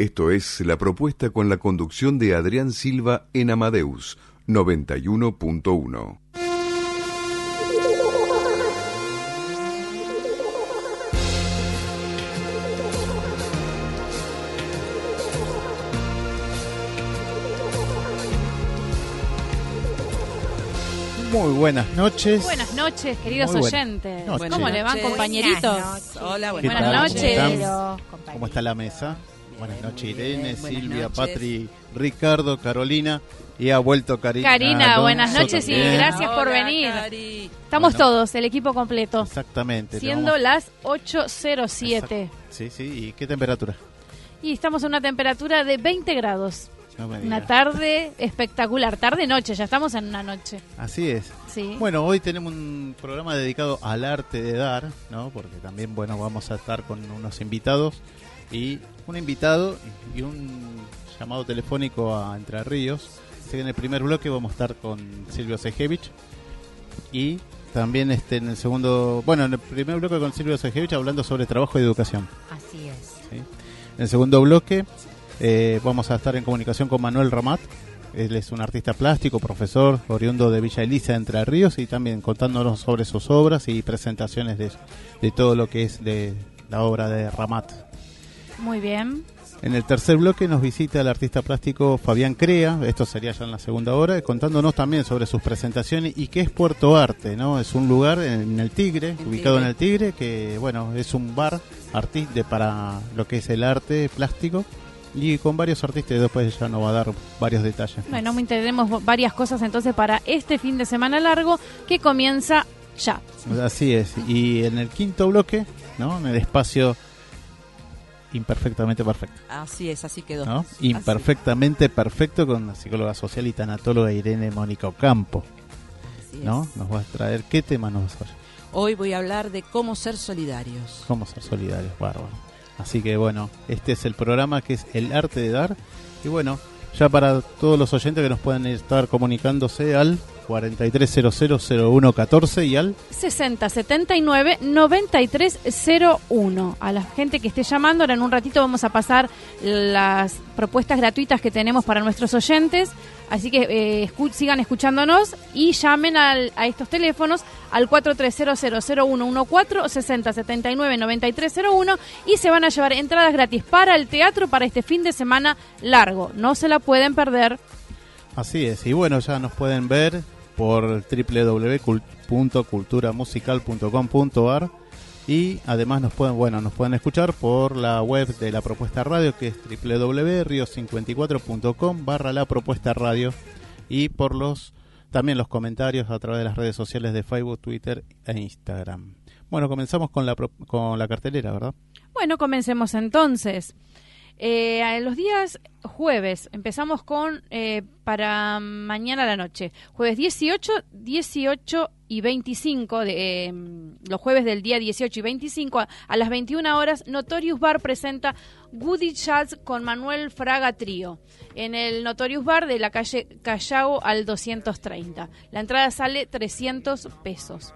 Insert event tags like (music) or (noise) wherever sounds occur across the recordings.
Esto es la propuesta con la conducción de Adrián Silva en Amadeus 91.1. Muy buenas noches. Buenas noches, queridos Muy oyentes. noches. ¿Cómo le van, compañeritos? Hola, ¿Qué Buenas tal? noches. ¿Cómo Pero, están? ¿Cómo está la mesa? Buenas noches, Irene, Buenas Silvia, noches. Patri, Ricardo, Carolina. Y ha vuelto Karina. Karina, Alonso buenas noches y gracias por venir. Cari. Estamos Bueno. todos, el equipo completo. Exactamente. Siendo tenemos- las 8.07. Exacto. Sí, sí. ¿Y qué temperatura? Y estamos a una temperatura de 20 grados. No me Una tarde espectacular. Tarde-noche, ya estamos en una noche. Así es. Sí. Bueno, hoy tenemos un programa dedicado al arte de dar, ¿no? Porque también, bueno, vamos a estar con unos invitados y un invitado y un llamado telefónico a Entre Ríos. Así que en el primer bloque vamos a estar con Silvio Sejevich y también este en el segundo, bueno, en el primer bloque con Silvio Sejevich hablando sobre trabajo y educación. Así es. ¿sí? En el segundo bloque eh, vamos a estar en comunicación con Manuel Ramat. Él es un artista plástico, profesor, oriundo de Villa Elisa, Entre Ríos, y también contándonos sobre sus obras y presentaciones de, de todo lo que es de la obra de Ramat. Muy bien. En el tercer bloque nos visita el artista plástico Fabián Crea, esto sería ya en la segunda hora, contándonos también sobre sus presentaciones y qué es Puerto Arte, ¿no? Es un lugar en el Tigre, El ubicado Tigre. en el Tigre, que bueno, es un bar artista para lo que es el arte plástico y con varios artistas, y después ya nos va a dar varios detalles. Bueno, tenemos varias cosas entonces para este fin de semana largo que comienza ya. Así es, y en el quinto bloque, ¿no? En el espacio imperfectamente perfecto. Así es, así quedó. ¿no? Así. Imperfectamente perfecto con la psicóloga social y tanatóloga Irene Mónica Ocampo, Así es. ¿no? Nos va a traer qué tema nos va a traer? Hoy voy a hablar de cómo ser solidarios. Cómo ser solidarios, bárbaro. Así que bueno, este es el programa que es el arte de dar y bueno, ya para todos los oyentes que nos pueden estar comunicándose al 43000114 y al 6079 9301. A la gente que esté llamando, ahora en un ratito vamos a pasar las propuestas gratuitas que tenemos para nuestros oyentes. Así que eh, escu- sigan escuchándonos y llamen al- a estos teléfonos al 43000114 6079 9301 y se van a llevar entradas gratis para el teatro para este fin de semana largo. No se la pueden perder. Así es, y bueno, ya nos pueden ver por www.culturamusical.com.ar y además nos pueden, bueno, nos pueden escuchar por la web de la propuesta radio que es www.rio54.com barra la propuesta radio y por los también los comentarios a través de las redes sociales de Facebook, Twitter e Instagram. Bueno, comenzamos con la, con la cartelera, ¿verdad? Bueno, comencemos entonces. Eh, a los días jueves, empezamos con eh, para mañana a la noche. Jueves 18, 18 y 25, de, eh, los jueves del día 18 y 25, a, las 21 horas, Notorious Bar presenta Goody Jazz con Manuel Fraga Trío en el Notorious Bar de la calle Callao al 230. La entrada sale 300 pesos.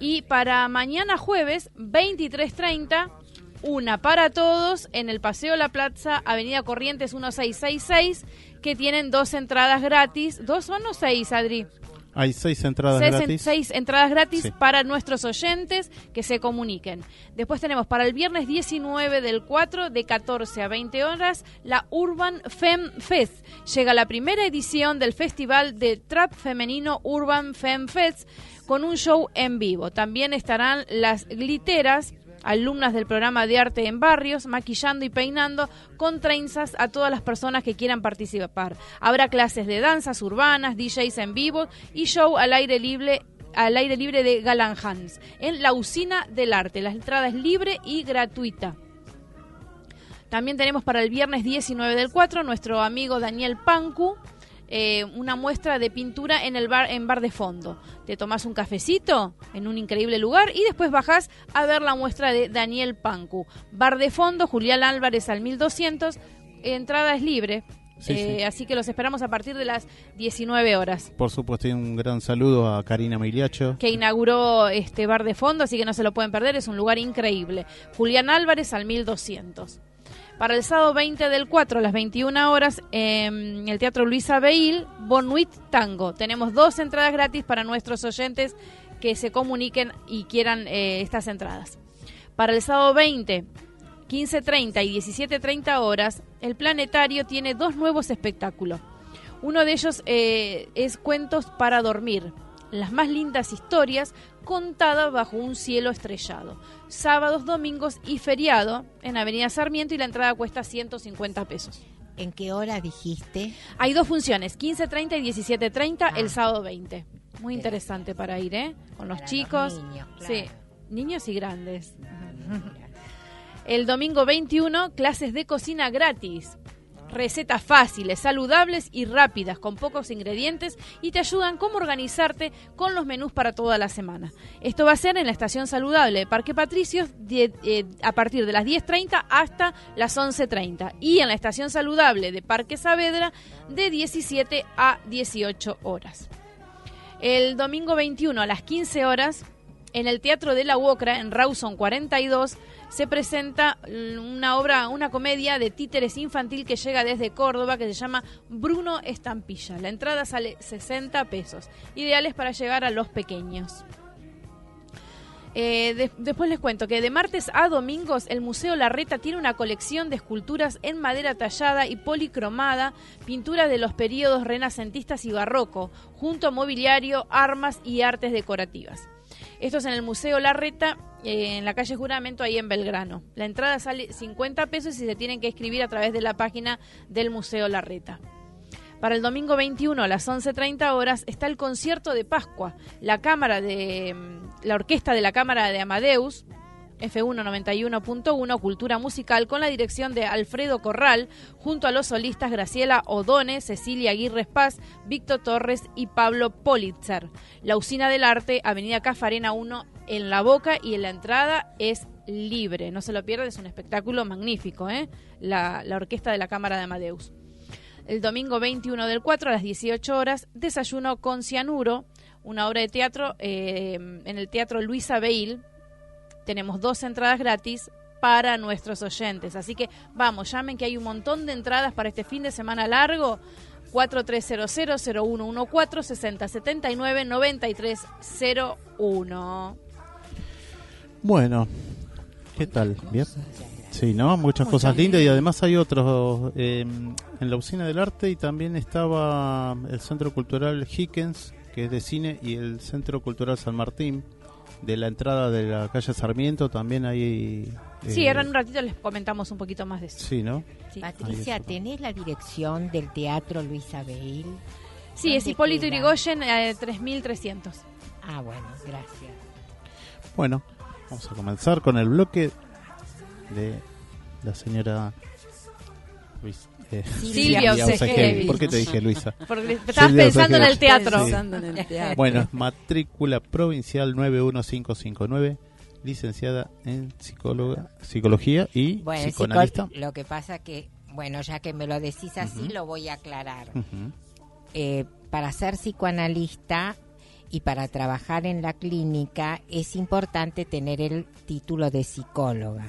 Y para mañana jueves, 23.30, una para todos en el Paseo La Plaza, Avenida Corrientes 1666, que tienen dos entradas gratis. ¿Dos son o seis, Adri? Hay seis entradas seis, gratis. seis entradas gratis Sí. para nuestros oyentes que se comuniquen. Después tenemos para el viernes 19 del 4 de 14 a 20 horas la Urban Fem Fest. Llega la primera edición del festival de trap femenino Urban Fem Fest con un show en vivo. También estarán las gliteras alumnas del programa de arte en barrios, maquillando y peinando con trenzas a todas las personas que quieran participar. Habrá clases de danzas urbanas, DJs en vivo y show al aire libre al aire libre de Galan Hans en la usina del arte. La entrada es libre y gratuita. También tenemos para el viernes 19 del 4 nuestro amigo Daniel Pancu, eh, una muestra de pintura en el bar en bar de fondo. Te tomás un cafecito en un increíble lugar y después bajás a ver la muestra de Daniel Pancu. Bar de fondo, Julián Álvarez al 1200, entrada es libre. Sí, eh, sí. Así que los esperamos a partir de las 19 horas. Por supuesto, y un gran saludo a Karina Miliacho. que inauguró este bar de fondo, así que no se lo pueden perder, es un lugar increíble. Julián Álvarez al 1200. Para el sábado 20 del 4 a las 21 horas en el Teatro Luisa Beil, Bonuit Tango. Tenemos dos entradas gratis para nuestros oyentes que se comuniquen y quieran eh, estas entradas. Para el sábado 20, 15.30 y 17.30 horas, el Planetario tiene dos nuevos espectáculos. Uno de ellos eh, es Cuentos para Dormir, las más lindas historias contadas bajo un cielo estrellado. Sábados, domingos y feriado en Avenida Sarmiento y la entrada cuesta 150 pesos. ¿En qué hora dijiste? Hay dos funciones, 15.30 y 17.30 Ah. el sábado 20. Muy interesante para ir, ¿eh? Con los Para los chicos. niños, Sí, claro. niños y grandes. (laughs) El domingo 21, clases de cocina gratis. Recetas fáciles, saludables y rápidas, con pocos ingredientes y te ayudan cómo organizarte con los menús para toda la semana. Esto va a ser en la estación saludable de Parque Patricios eh, a partir de las 10.30 hasta las 11.30 y en la estación saludable de Parque Saavedra de 17 a 18 horas. El domingo 21 a las 15 horas, en el Teatro de la UOCRA, en Rawson 42, se presenta una obra, una comedia de títeres infantil que llega desde Córdoba, que se llama Bruno Estampilla. La entrada sale 60 pesos, ideales para llegar a los pequeños. Eh, de- después les cuento que de martes a domingos el Museo Larreta tiene una colección de esculturas en madera tallada y policromada, pinturas de los periodos renacentistas y barroco, junto a mobiliario, armas y artes decorativas. Esto es en el Museo Larreta, eh, en la calle Juramento, ahí en Belgrano. La entrada sale 50 pesos y se tienen que escribir a través de la página del Museo Larreta. Para el domingo 21 a las 11.30 horas está el concierto de Pascua. La cámara de mm, la orquesta de la Cámara de Amadeus F1 91.1 Cultura Musical con la dirección de Alfredo Corral junto a los solistas Graciela Odone, Cecilia Aguirre Paz, Víctor Torres y Pablo Politzer. La Usina del Arte, Avenida Cafarena 1 en La Boca y en la entrada es libre. No se lo pierdan, es un espectáculo magnífico, ¿eh? la, la orquesta de la Cámara de Amadeus. El domingo 21 del 4 a las 18 horas, Desayuno con Cianuro, una obra de teatro eh, en el Teatro Luisa Beil. Tenemos dos entradas gratis para nuestros oyentes. Así que vamos, llamen que hay un montón de entradas para este fin de semana largo. 4300-0114-6079-9301. Bueno, ¿qué tal? ¿Bien? Sí, ¿no? Muchas cosas lindas y además hay otros eh, en la usina del arte y también estaba el Centro Cultural Hickens, que es de cine, y el Centro Cultural San Martín. De la entrada de la calle Sarmiento también hay... Sí, eh, ahora en un ratito les comentamos un poquito más de eso. Sí, ¿no? Sí. Patricia, Ahí está. ¿tenés la dirección del Teatro Luisa Beil? Sí, es ¿Dónde Hipólito queda? Yrigoyen, eh, 3300. Ah, bueno, gracias. Bueno, vamos a comenzar con el bloque de la señora Luis, eh, Silvia Osejevi. ¿Por qué te dije Luisa? (laughs) Porque estabas pensando en el teatro. Sí. Pensando en el (laughs) teatro. Bueno, es matrícula provincial 91559, licenciada en psicóloga, psicología y Bueno, psicoanalista. psico- lo que pasa que, bueno, ya que me lo decís así, lo voy a aclarar. Eh, para ser psicoanalista y para trabajar en la clínica es importante tener el título de psicóloga,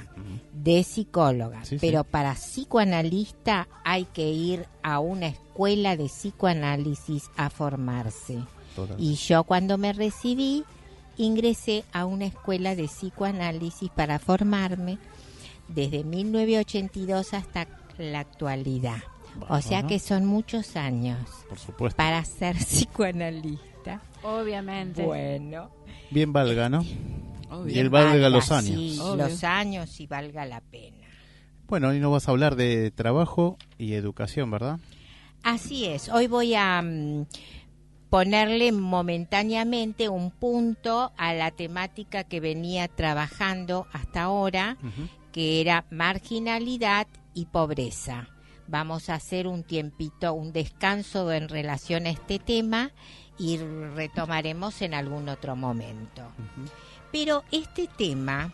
de psicóloga, Sí, sí. pero para psicoanalista hay que ir a una escuela de psicoanálisis a formarse. Total. Y yo cuando me recibí ingresé a una escuela de psicoanálisis para formarme desde 1982 hasta la actualidad. o sea que son muchos años Por supuesto. para ser (laughs) psicoanalista. Obviamente. Bueno, Bien valga, ¿no? Obvio. Y el valga los sí, años. Obvio. los años y valga la pena. Bueno, hoy nos vas a hablar de trabajo y educación, ¿verdad? Así es, hoy voy a mm, ponerle momentáneamente un punto a la temática que venía trabajando hasta ahora, que era marginalidad y pobreza. Vamos a hacer un tiempito, un descanso en relación a este tema y retomaremos en algún otro momento. Pero este tema,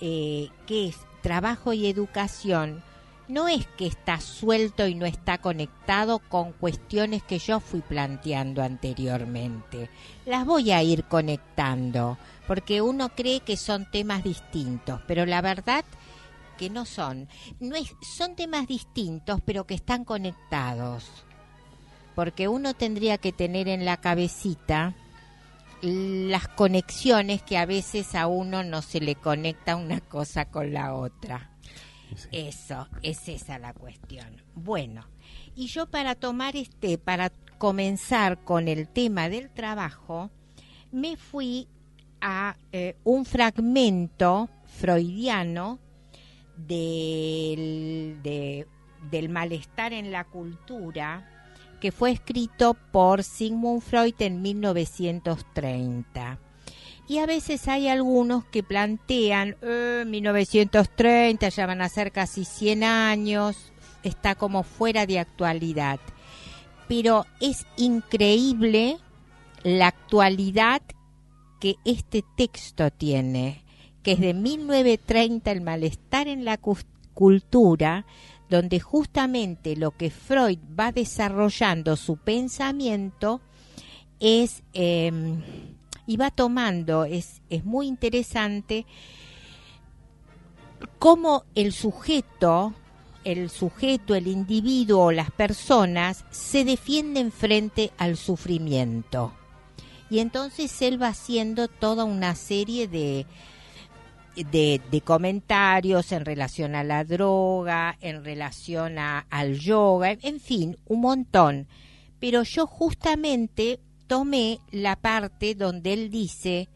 eh, que es trabajo y educación, no es que está suelto y no está conectado con cuestiones que yo fui planteando anteriormente. Las voy a ir conectando, porque uno cree que son temas distintos, pero la verdad que no son. No es, son temas distintos, pero que están conectados. Porque uno tendría que tener en la cabecita las conexiones que a veces a uno no se le conecta una cosa con la otra. Eso, es esa la cuestión. Bueno, y yo para tomar este, para comenzar con el tema del trabajo, me fui a eh, un fragmento freudiano del, de- del malestar en la cultura que fue escrito por Sigmund Freud en 1930. Y a veces hay algunos que plantean, "Eh, 1930, ya van a ser casi 100 años, está como fuera de actualidad. Pero es increíble la actualidad que este texto tiene, que es de 1930, el malestar en la cultura, donde justamente lo que Freud va desarrollando su pensamiento es eh, y va tomando, es, es muy interesante cómo el sujeto, el sujeto, el individuo, las personas se defienden frente al sufrimiento. Y entonces él va haciendo toda una serie de, de, de comentarios en relación a la droga, en relación a- al yoga, en fin, un montón. Pero yo justamente tomé la parte donde él dice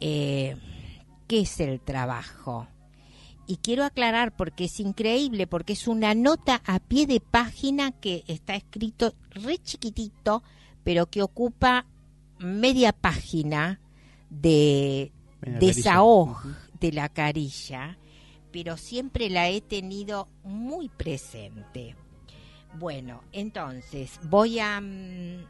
eh, qué es el trabajo. Y quiero aclarar porque es increíble, porque es una nota a pie de página que está escrito re chiquitito, pero que ocupa media página de Media desahogo carilla. De la carilla, pero siempre la he tenido muy presente. Bueno, entonces voy a mm,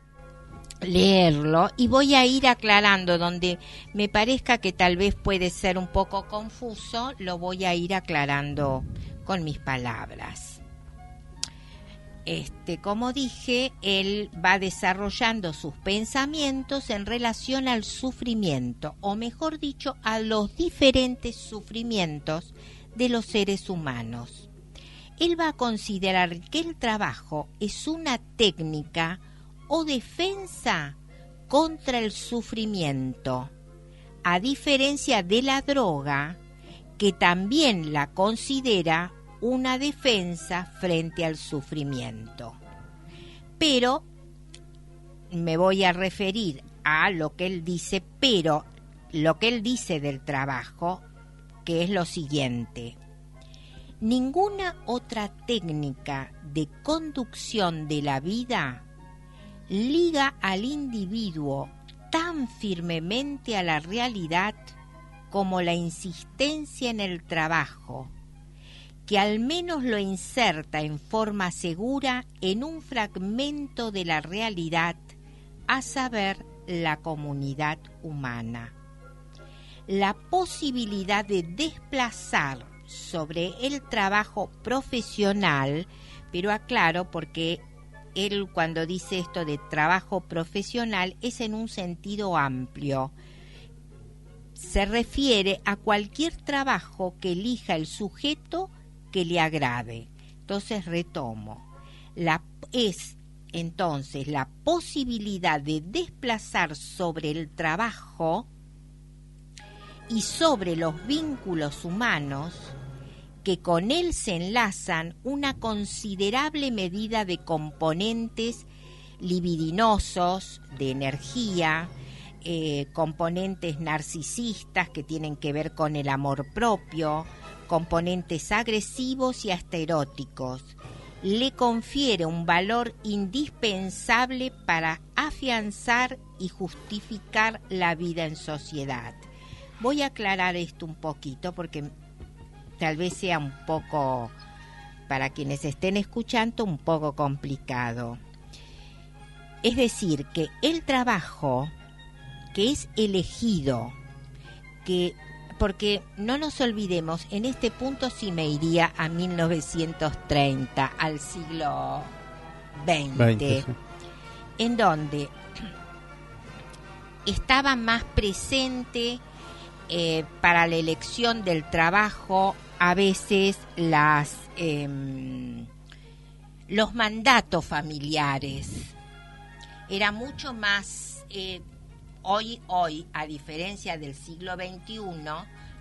leerlo y voy a ir aclarando donde me parezca que tal vez puede ser un poco confuso, lo voy a ir aclarando con mis palabras. Este, como dije, él va desarrollando sus pensamientos en relación al sufrimiento, o mejor dicho, a los diferentes sufrimientos de los seres humanos. Él va a considerar que el trabajo es una técnica o defensa contra el sufrimiento, a diferencia de la droga, que también la considera una defensa frente al sufrimiento. Pero me voy a referir a lo que él dice, pero lo que él dice del trabajo, que es lo siguiente. Ninguna otra técnica de conducción de la vida liga al individuo tan firmemente a la realidad como la insistencia en el trabajo, que al menos lo inserta en forma segura en un fragmento de la realidad, a saber, la comunidad humana. La posibilidad de desplazar sobre el trabajo profesional, pero aclaro porque él cuando dice esto de trabajo profesional es en un sentido amplio. Se refiere a cualquier trabajo que elija el sujeto que le agrade. Entonces retomo. La, es entonces la posibilidad de desplazar sobre el trabajo y sobre los vínculos humanos que con él se enlazan una considerable medida de componentes libidinosos, de energía, eh, componentes narcisistas que tienen que ver con el amor propio, componentes agresivos y hasta eróticos, le confiere un valor indispensable para afianzar y justificar la vida en sociedad. Voy a aclarar esto un poquito porque tal vez sea un poco, para quienes estén escuchando, un poco complicado. Es decir, que el trabajo que es elegido, que porque no nos olvidemos, en este punto sí me iría a 1930, al siglo XX, en donde estaba más presente eh, para la elección del trabajo a veces las em, los mandatos familiares. Era mucho más eh, hoy, hoy, a diferencia del siglo XXI,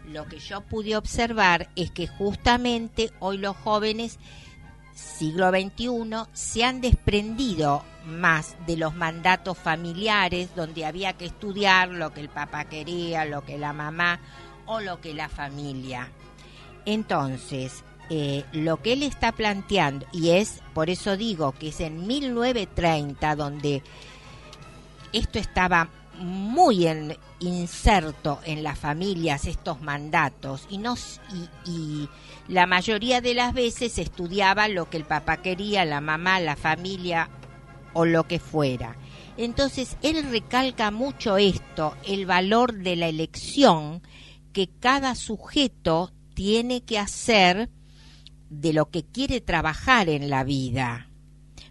lo que yo pude observar es que justamente hoy los jóvenes siglo XXI se han desprendido más de los mandatos familiares donde había que estudiar lo que el papá quería, lo que la mamá o lo que la familia. Entonces, eh, lo que él está planteando, y es, por eso digo que es en 1930 donde esto estaba muy en, inserto en las familias estos mandatos y, no, y, la mayoría de las veces estudiaba lo que el papá quería, la mamá, la familia o lo que fuera. Entonces él recalca mucho esto, el valor de la elección que cada sujeto tiene que hacer de lo que quiere trabajar en la vida,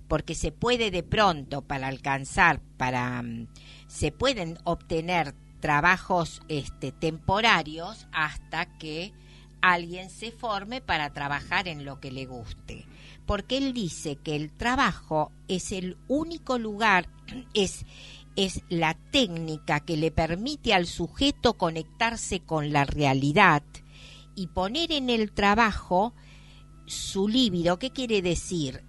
porque se puede de pronto para alcanzar, para mm, se pueden obtener trabajos este, temporarios hasta que alguien se forme para trabajar en lo que le guste. Porque él dice que el trabajo es el único lugar, (clears throat) es, es la técnica que le permite al sujeto conectarse con la realidad y poner en el trabajo su líbido. ¿Qué quiere decir?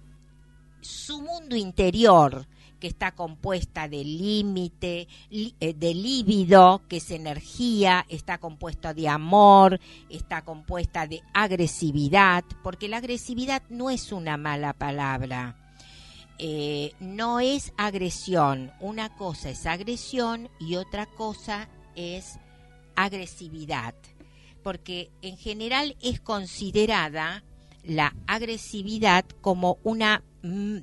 Su mundo interior, que está compuesta de límite, eh, de líbido, que es energía, está compuesta de amor, está compuesta de agresividad, porque la agresividad no es una mala palabra. Eh, no es agresión. Una cosa es agresión y otra cosa es agresividad. Porque en general es considerada la agresividad como una mm,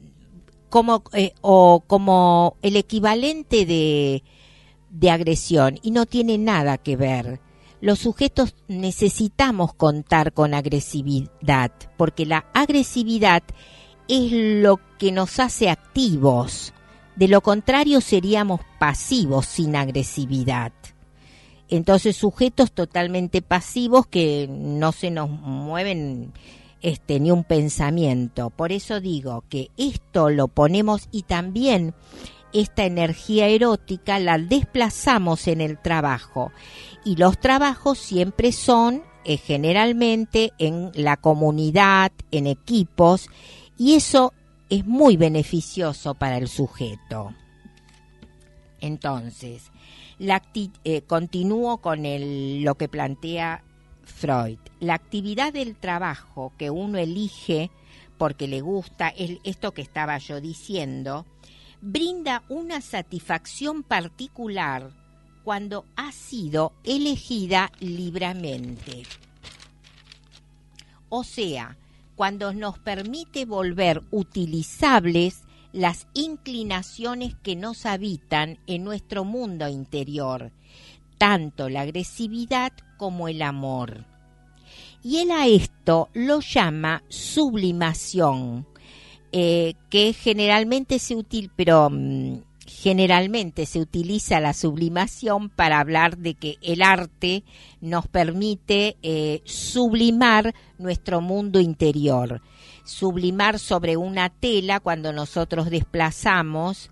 como, eh, o como el equivalente de, de agresión y no tiene nada que ver. Los sujetos necesitamos contar con agresividad, porque la agresividad es lo que nos hace activos. De lo contrario seríamos pasivos sin agresividad. Entonces sujetos totalmente pasivos que no se nos mueven este, ni un pensamiento. Por eso digo que esto lo ponemos y también esta energía erótica la desplazamos en el trabajo. Y los trabajos siempre son eh, generalmente en la comunidad, en equipos, y eso es muy beneficioso para el sujeto. Entonces, la, eh, continúo con lo que plantea Freud. La actividad del trabajo que uno elige porque le gusta, esto que estaba yo diciendo, brinda una satisfacción particular cuando ha sido elegida libremente. O sea, cuando nos permite volver utilizables las inclinaciones que nos habitan en nuestro mundo interior, tanto la agresividad como el amor. Y él a esto lo llama sublimación. eh, que generalmente se utiliza, pero mm, generalmente se utiliza la sublimación para hablar de que el arte nos permite eh, sublimar nuestro mundo interior, sublimar sobre una tela cuando nosotros desplazamos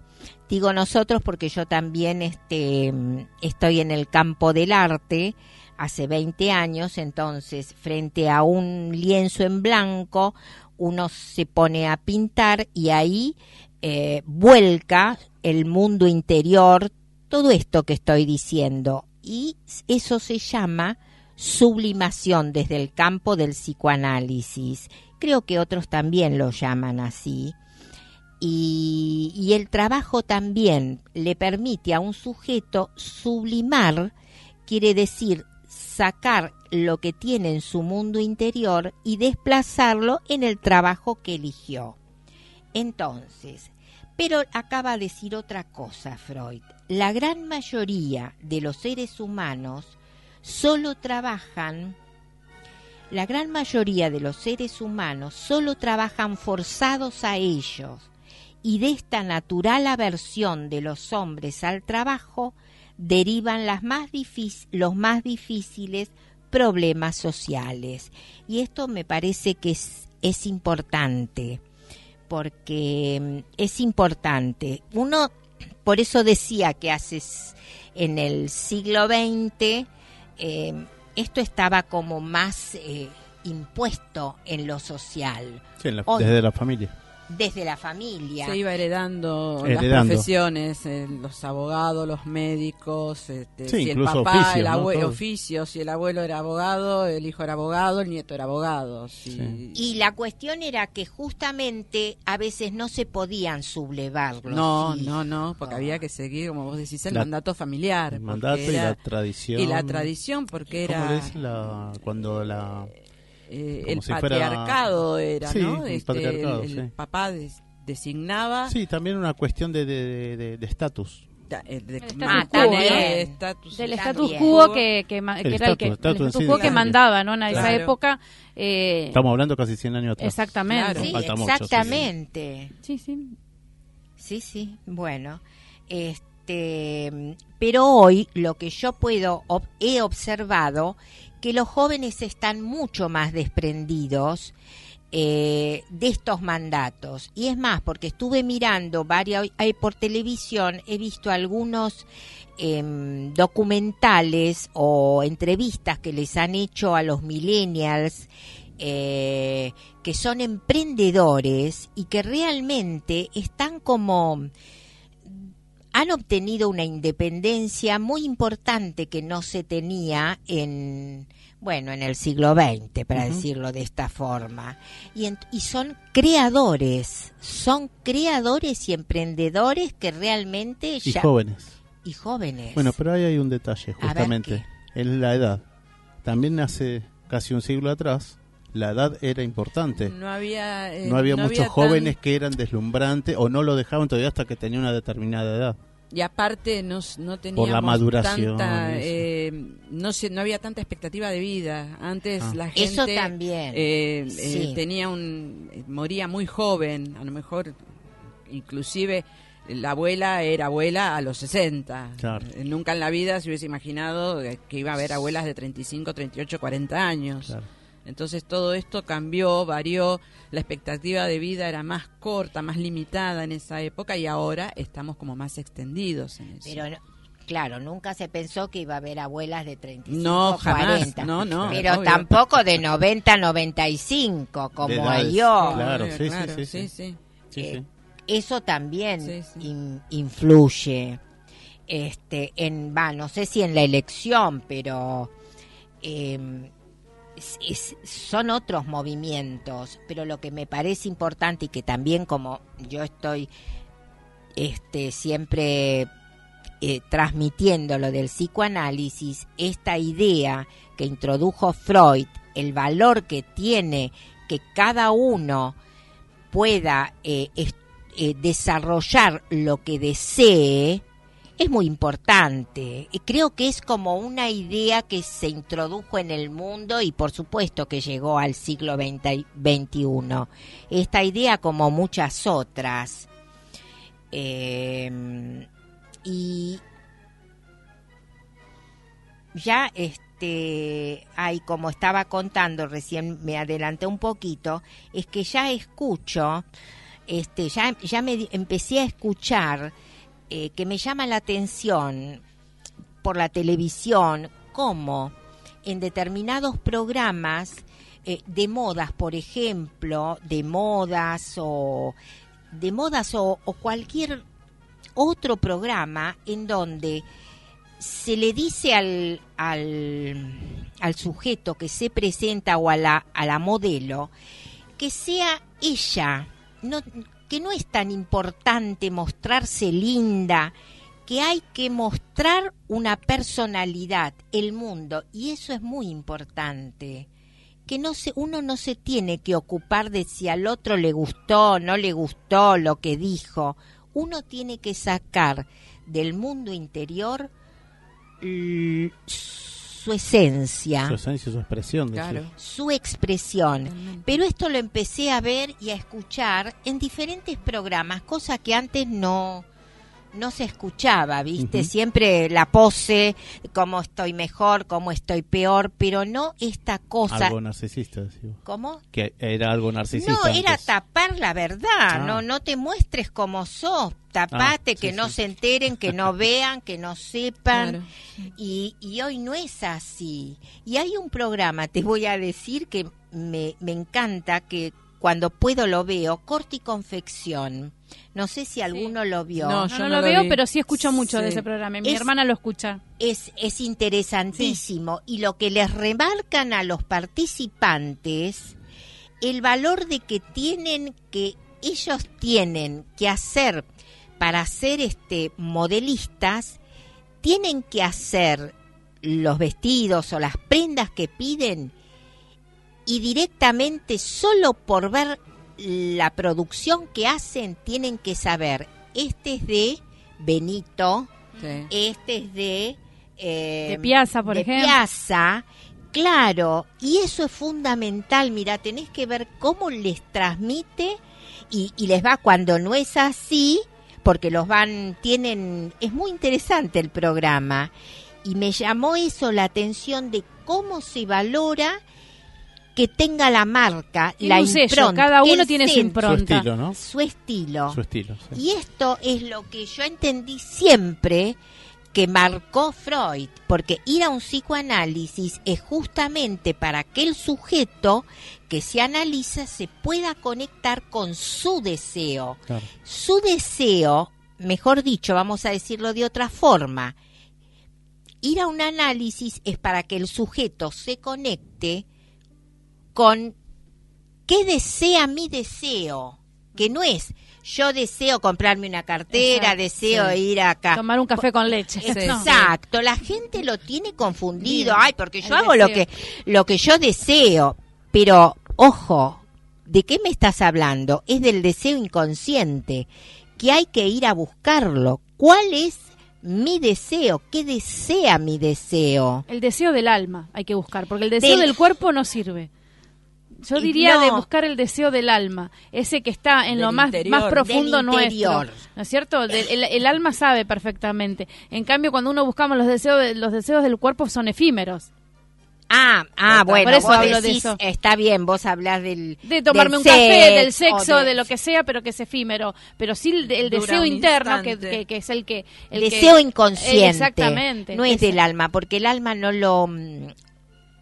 Digo nosotros porque yo también este, estoy en el campo del arte hace 20 años, entonces frente a un lienzo en blanco uno se pone a pintar y ahí eh, vuelca el mundo interior, todo esto que estoy diciendo. Y eso se llama sublimación desde el campo del psicoanálisis. Creo que otros también lo llaman así. Y, el trabajo también le permite a un sujeto sublimar, quiere decir sacar lo que tiene en su mundo interior y desplazarlo en el trabajo que eligió. Entonces, pero acaba de decir otra cosa Freud. La gran mayoría de los seres humanos solo trabajan, la gran mayoría de los seres humanos solo trabajan forzados a ellos y de esta natural aversión de los hombres al trabajo derivan las más los más difíciles problemas sociales. Y esto me parece que es, es importante, porque mm, es importante. Uno, por eso decía que hace en el siglo XX eh, esto estaba como más eh, impuesto en lo social. desde la familia desde la familia. Se iba heredando, las profesiones, eh, los abogados, los médicos, este, si el papá, el abuelo, oficios, si el abuelo era abogado, el hijo era abogado, el nieto era abogado. Y la cuestión era que justamente a veces no se podían sublevar No, no, no, porque había que seguir, como vos decís, el mandato familiar. El mandato y la tradición. Y la tradición, porque era... Es la, cuando la eh, el patriarcado era, ¿no? Este, el, papá designaba. Sí, también una cuestión de estatus. De, ah, también. del status quo que, que, era el que, el status quo que mandaba ¿no? en esa época eh, estamos hablando casi 100 años atrás. Exactamente. Sí, exactamente. Sí sí. Sí sí. Bueno este pero hoy lo que yo puedo he observado que los jóvenes están mucho más desprendidos eh, de estos mandatos. Y es más, porque estuve mirando varias, por televisión, he visto algunos em, documentales o entrevistas que les han hecho a los millennials eh, que son emprendedores y que realmente están como han obtenido una independencia muy importante que no se tenía en bueno en el siglo XX para decirlo de esta forma. Y, y son creadores son creadores y emprendedores que realmente y jóvenes. y jóvenes. Bueno pero ahí hay un detalle justamente. es la edad. También hace casi un siglo atrás la edad era importante. No había, eh, no había muchos jóvenes que eran deslumbrantes o no lo dejaban todavía hasta que tenía una determinada edad. Y aparte no, no teníamos Por la maduración, tanta, eh, no, no había tanta expectativa de vida. Antes ah. la gente Eso también. Eh, tenía un moría muy joven, a lo mejor inclusive la abuela era abuela a los 60. Nunca en la vida se hubiese imaginado que iba a haber abuelas de 35, 38, 40 años. Claro. Entonces todo esto cambió, varió, la expectativa de vida era más corta, más limitada en esa época y ahora estamos como más extendidos en eso. Pero claro, nunca se pensó que iba a haber abuelas de 35, no, jamás, 40. No, no. Pero tampoco de 90, 95 como yo. Claro, sí, sí, sí, eh, eso también influye este en va no sé si en la elección pero eh, son otros movimientos, pero lo que me parece importante y que también como yo estoy este, siempre eh, transmitiendo lo del psicoanálisis, esta idea que introdujo Freud, el valor que tiene que cada uno pueda eh, eh, desarrollar lo que desee, es muy importante. Creo que es como una idea que se introdujo en el mundo y por supuesto que llegó al siglo XXI. Esta idea como muchas otras. Eh, y ya este hay como estaba contando recién me adelanté un poquito es que ya escucho este ya ya me empecé a escuchar eh, que me llama la atención por la televisión cómo en determinados programas eh, de modas, por ejemplo, de modas o de modas o, cualquier otro programa en donde se le dice al, al, sujeto que se presenta o a la, a la modelo que sea ella, no, que no es tan importante mostrarse linda, que hay que mostrar una personalidad, el mundo, y eso es muy importante. Que no se, uno no se tiene que ocupar de si al otro le gustó, no le gustó lo que dijo. Uno tiene que sacar del mundo interior su esencia. Su esencia, su expresión. Claro. Su expresión. Pero esto lo empecé a ver y a escuchar en diferentes programas, cosa que antes no, no se escuchaba, ¿viste? Siempre la pose, cómo estoy mejor, cómo estoy peor, pero no esta cosa. Algo narcisista, ¿Cómo? Que era algo narcisista. No, era tapar la verdad, ah. no no te muestres como sos, tapate, ah, que no se enteren, que no (laughs) vean, que no sepan. Y, y hoy no es así. Y hay un programa, te voy a decir, que me, me encanta, que cuando puedo lo veo, corte y confección no sé si alguno lo vio. No, yo no, lo, veo, pero sí escucho mucho de ese programa. Mi hermana lo escucha. Es, es interesantísimo. Y lo que les remarcan a los participantes, el valor de que tienen que, ellos tienen que hacer para ser este modelistas, tienen que hacer los vestidos o las prendas que piden y directamente solo por ver la producción que hacen tienen que saber, este es de Benito, este es de... Eh, de Piazza, por de ejemplo. Piazza, claro, y eso es fundamental, mira, tenés que ver cómo les transmite y, y les va cuando no es así, porque los van, tienen, es muy interesante el programa, y me llamó eso la atención de cómo se valora que tenga la marca, la impronta. cada uno tiene su impronta. Su estilo, ¿no? Su estilo. Su estilo Y esto es lo que yo entendí siempre que marcó Freud, porque ir a un psicoanálisis es justamente para que el sujeto que se analiza se pueda conectar con su deseo. Su deseo, mejor dicho, vamos a decirlo de otra forma, ir a un análisis es para que el sujeto se conecte con qué desea mi deseo, que no es yo deseo comprarme una cartera, deseo ir acá. Tomar un café con leche. Exacto, la gente lo tiene confundido. Ay, porque yo hago lo que, lo que yo deseo. Pero, ojo, ¿de qué me estás hablando? Es del deseo inconsciente, que hay que ir a buscarlo. ¿Cuál es mi deseo? ¿Qué desea mi deseo? El deseo del alma hay que buscar, porque el deseo del cuerpo no sirve. Yo diría de buscar el deseo del alma, ese que está en lo más, más profundo nuestro. ¿No es cierto? el, alma sabe perfectamente. En cambio, cuando uno buscamos los deseos, los deseos del cuerpo son efímeros. Ah, ah, bueno, Por eso hablo de eso. está bien, vos hablas del de tomarme un café, del sexo, de... lo que sea, pero que es efímero, pero sí el, deseo interno que, que, es el que el deseo inconsciente, exactamente, no es del alma, porque el alma no lo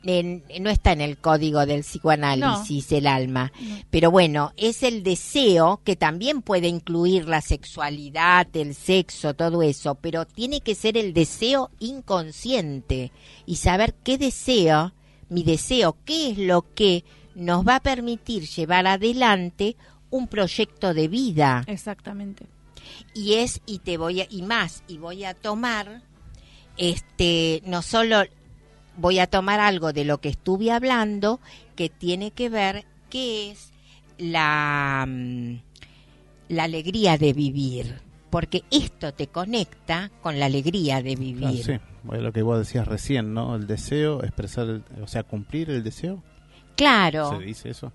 no está en el código del psicoanálisis el alma, pero bueno, es el deseo que también puede incluir la sexualidad, el sexo, todo eso, pero tiene que ser el deseo inconsciente y saber qué deseo, mi deseo, qué es lo que nos va a permitir llevar adelante un proyecto de vida. Exactamente. Y es y te voy a y más y voy a tomar este no solo voy a tomar algo de lo que estuve hablando que tiene que ver qué es la, mm, la alegría de vivir. porque esto te conecta con la alegría de vivir. sí, lo que vos decías recién, ¿no? El deseo, expresar, o sea, cumplir el deseo. Claro. ¿Se dice eso?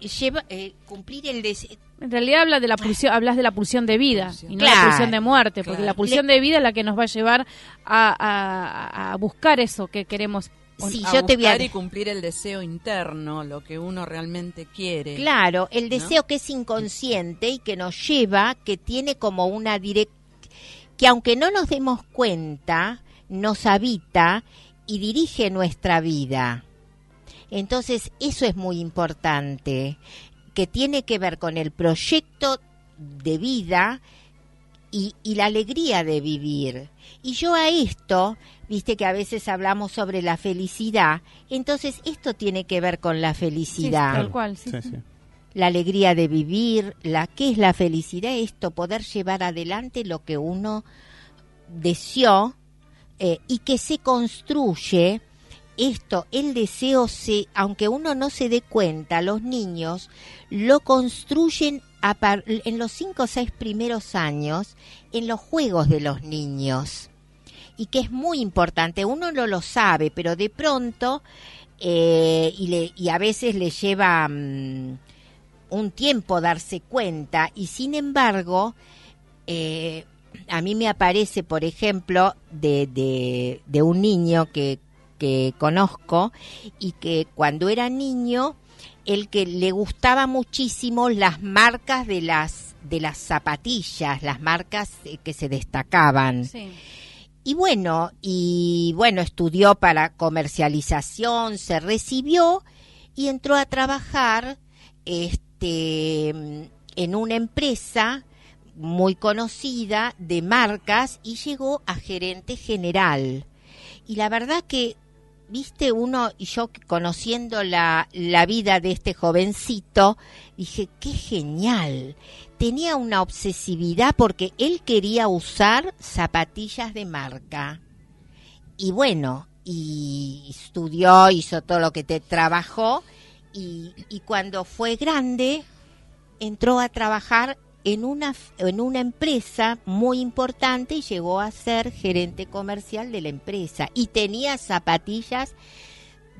Lleva, eh, cumplir el deseo. En realidad habla de la pulsión, hablas de la pulsión de vida y no la pulsión de muerte, porque la pulsión de vida es la que nos va a llevar a, a buscar eso que queremos Sí, yo te voy a... y cumplir el deseo interno, lo que uno realmente quiere. Claro, el deseo que es inconsciente y que nos lleva, que tiene como una direct que aunque no nos demos cuenta, nos habita y dirige nuestra vida. Entonces, eso es muy importante, que tiene que ver con el proyecto de vida y, y la alegría de vivir. Y yo a esto Viste que a veces hablamos sobre la felicidad, entonces esto tiene que ver con la felicidad. tal cual, sí, La alegría de vivir, la qué es la felicidad, esto poder llevar adelante lo que uno deseó eh, y que se construye esto, el deseo se, aunque uno no se dé cuenta, los niños lo construyen en los cinco o seis primeros años en los juegos de los niños y que es muy importante. Uno no lo sabe, pero de pronto, eh, y, a veces le lleva mm, un tiempo darse cuenta, y sin embargo, eh, a mí me aparece, por ejemplo, de un niño que, que conozco y que cuando era niño, el que le gustaba muchísimo las marcas de las de las zapatillas, las marcas eh, que se destacaban. Sí. Y bueno, y bueno, estudió para comercialización, se recibió y entró a trabajar este en una empresa muy conocida de marcas y llegó a gerente general. Y la verdad que, viste, uno y yo conociendo la, la vida de este jovencito, dije, qué genial tenía una obsesividad porque él quería usar zapatillas de marca. Y bueno, y estudió, hizo todo lo que te trabajó y, y cuando fue grande entró a trabajar en una, en una empresa muy importante y llegó a ser gerente comercial de la empresa y tenía zapatillas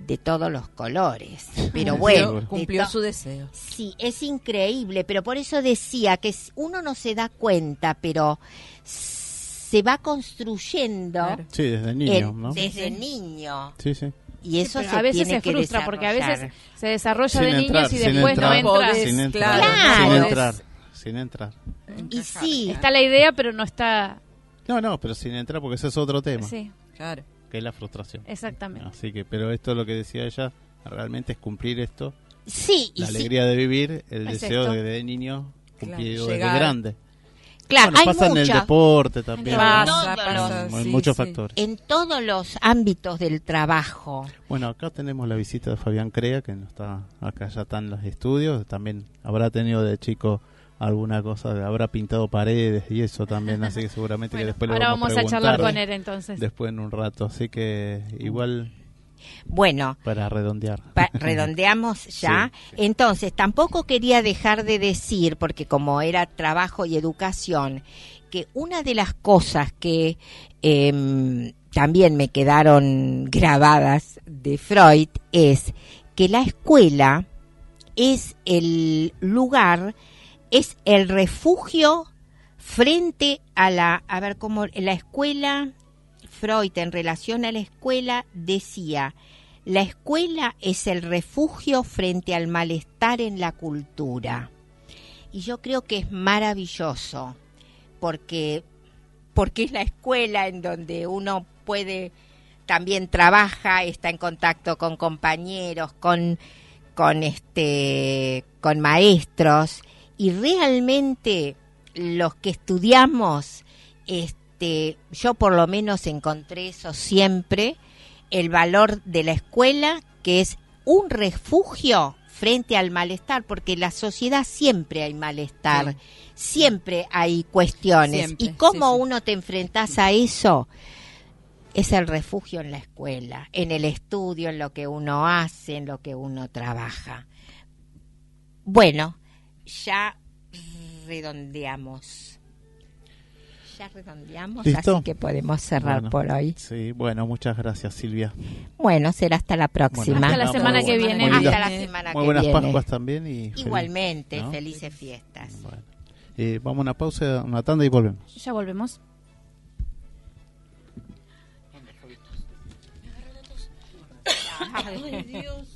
de todos los colores. (laughs) Pero bueno, cumplió su deseo. Sí, es increíble, pero por eso decía que uno no se da cuenta, pero se va construyendo. Sí, desde niño, ¿no? Desde niño. Sí, sí. Y eso a veces se frustra porque a veces se desarrolla de niños y después no entra. Sin entrar, claro. sin entrar. Sin entrar. Y sí. Está la idea, pero no está. No, no, pero sin entrar porque ese es otro tema. Sí. Claro que es la frustración. Exactamente. Así que, pero esto lo que decía ella, realmente es cumplir esto. Sí. La alegría de vivir, el deseo de, de, niño cumplido desde grande. Claro, hay pasa en el deporte también. Pasa, en muchos factores. En todos los ámbitos del trabajo. Bueno, acá tenemos la visita de Fabián Crea, que no está acá ya está en los estudios. También habrá tenido de chico alguna cosa, habrá pintado paredes y eso también, así que (laughs) seguramente que después ahora le vamos, a, charlar con él entonces. Después en un rato, así que igual bueno, para redondear. (laughs) redondeamos ya. Entonces, tampoco quería dejar de decir, porque como era trabajo y educación, que una de las cosas que em, también me quedaron grabadas de Freud es que la escuela es el lugar es el refugio frente a la, a ver cómo la escuela, Freud en relación a la escuela decía, la escuela es el refugio frente al malestar en la cultura. Y yo creo que es maravilloso, porque, porque es la escuela en donde uno puede, también trabaja, está en contacto con compañeros, con, con, este, con maestros, y realmente los que estudiamos, este, yo por lo menos encontré eso siempre, el valor de la escuela, que es un refugio frente al malestar, porque en la sociedad siempre hay malestar, siempre hay cuestiones. y cómo uno te enfrentas a eso, es el refugio en la escuela, en el estudio, en lo que uno hace, en lo que uno trabaja. Bueno, ya redondeamos. ya redondeamos, así que podemos cerrar por hoy. Sí, bueno, muchas gracias Silvia. Bueno, será hasta la próxima. hasta la semana que viene. hasta la semana muy buenas Pascuas también. y Igualmente, felices fiestas. Eh, vamos a una pausa, una tanda y volvemos. Ya volvemos. Ay, Dios.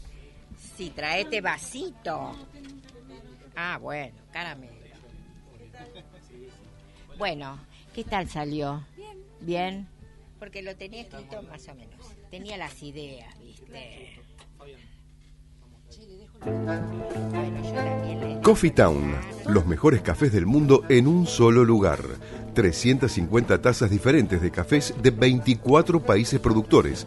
Sí, traete vasito. Ah, bueno, caramelo. Bueno, ¿qué tal salió? Bien. ¿Bien? Porque lo tenía escrito más o menos. Tenía las ideas, ¿viste? Coffee Town, los mejores cafés del mundo en un solo lugar. 350 tazas diferentes de cafés de 24 países productores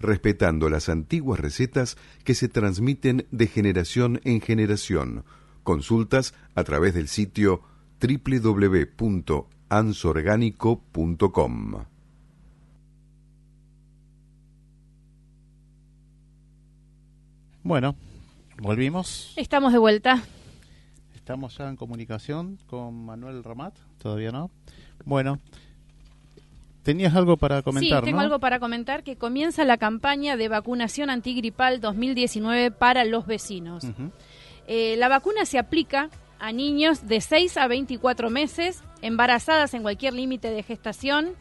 respetando las antiguas recetas que se transmiten de generación en generación. Consultas a través del sitio www.ansorgánico.com. Bueno, volvimos. Estamos de vuelta. Estamos ya en comunicación con Manuel Ramat, todavía no. Bueno, Tenías algo para comentar, Sí, tengo algo para comentar que comienza la campaña de vacunación antigripal 2019 para los vecinos. Eh, la vacuna se aplica a niños de 6 a 24 meses, embarazadas en cualquier límite de gestación,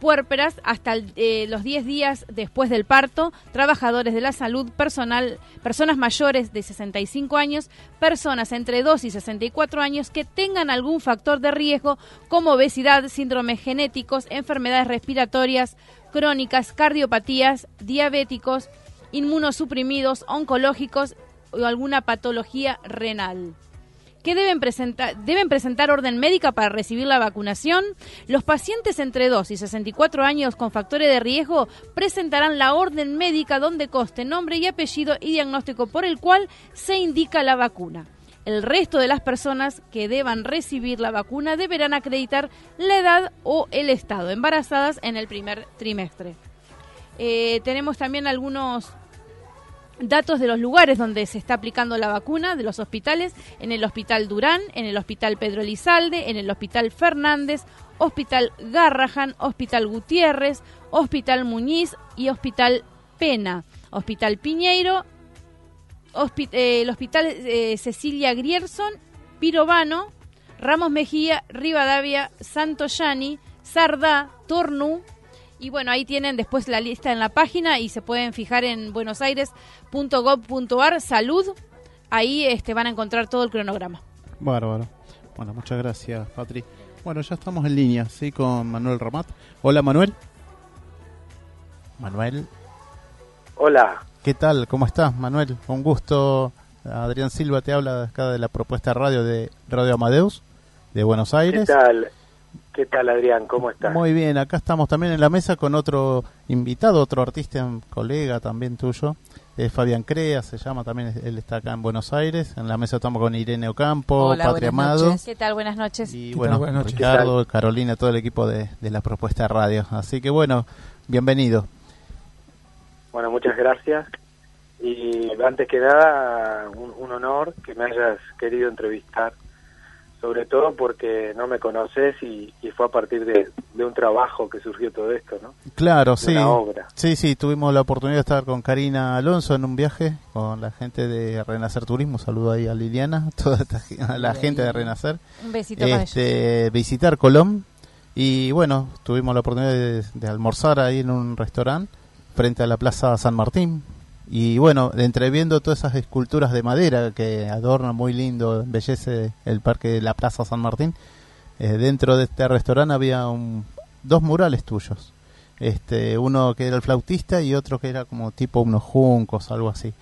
puérperas hasta eh, los 10 días después del parto, trabajadores de la salud, personal, personas mayores de 65 años, personas entre 2 y 64 años que tengan algún factor de riesgo como obesidad, síndromes genéticos, enfermedades respiratorias crónicas, cardiopatías, diabéticos, inmunosuprimidos, oncológicos o alguna patología renal que deben presentar, deben presentar orden médica para recibir la vacunación. Los pacientes entre 2 y 64 años con factores de riesgo presentarán la orden médica donde coste nombre y apellido y diagnóstico por el cual se indica la vacuna. El resto de las personas que deban recibir la vacuna deberán acreditar la edad o el estado embarazadas en el primer trimestre. Eh, tenemos también algunos datos de los lugares donde se está aplicando la vacuna, de los hospitales, en el Hospital Durán, en el Hospital Pedro Elizalde, en el Hospital Fernández, Hospital Garrahan, Hospital Gutiérrez, Hospital Muñiz y Hospital Pena, Hospital Piñeiro, eh, el Hospital eh, Cecilia Grierson, Pirovano, Ramos Mejía, Rivadavia, Santo Yani, Sardá, Tornú, y bueno, ahí tienen después la lista en la página y se pueden fijar en buenosaires.gov.ar, salud. Ahí este, van a encontrar todo el cronograma. Bárbaro. Bueno, muchas gracias, Patri. Bueno, ya estamos en línea, ¿sí? Con Manuel Ramat. Hola, Manuel. Manuel. Hola. ¿Qué tal? ¿Cómo estás, Manuel? Un gusto. Adrián Silva te habla acá de la propuesta radio de Radio Amadeus de Buenos Aires. ¿Qué tal? ¿Qué tal, Adrián? ¿Cómo estás? Muy bien, acá estamos también en la mesa con otro invitado, otro artista, colega también tuyo, es Fabián Crea, se llama también, él está acá en Buenos Aires. En la mesa estamos con Irene Ocampo, Patria Amado. ¿Qué tal? Buenas noches. Y bueno, Ricardo, Carolina, todo el equipo de, la propuesta de radio. Así que bueno, bienvenido. Bueno, muchas gracias. Y antes que nada, un honor que me hayas querido entrevistar sobre todo porque no me conoces y, fue a partir de, un trabajo que surgió todo esto, ¿no? Claro, sí. Sí, sí, tuvimos la oportunidad de estar con Karina Alonso en un viaje con la gente de Renacer Turismo, saludo ahí a Liliana, (laughs) toda la gente de Renacer. Un besito este, Visitar Colón y bueno, tuvimos la oportunidad de, de almorzar ahí en un restaurante frente a la Plaza San Martín, y bueno, entreviendo todas esas esculturas de madera que adornan muy lindo, embellece el parque de la Plaza San Martín, eh, dentro de este restaurante había un, dos murales tuyos. Este, uno que era el flautista y otro que era como tipo unos juncos, algo así.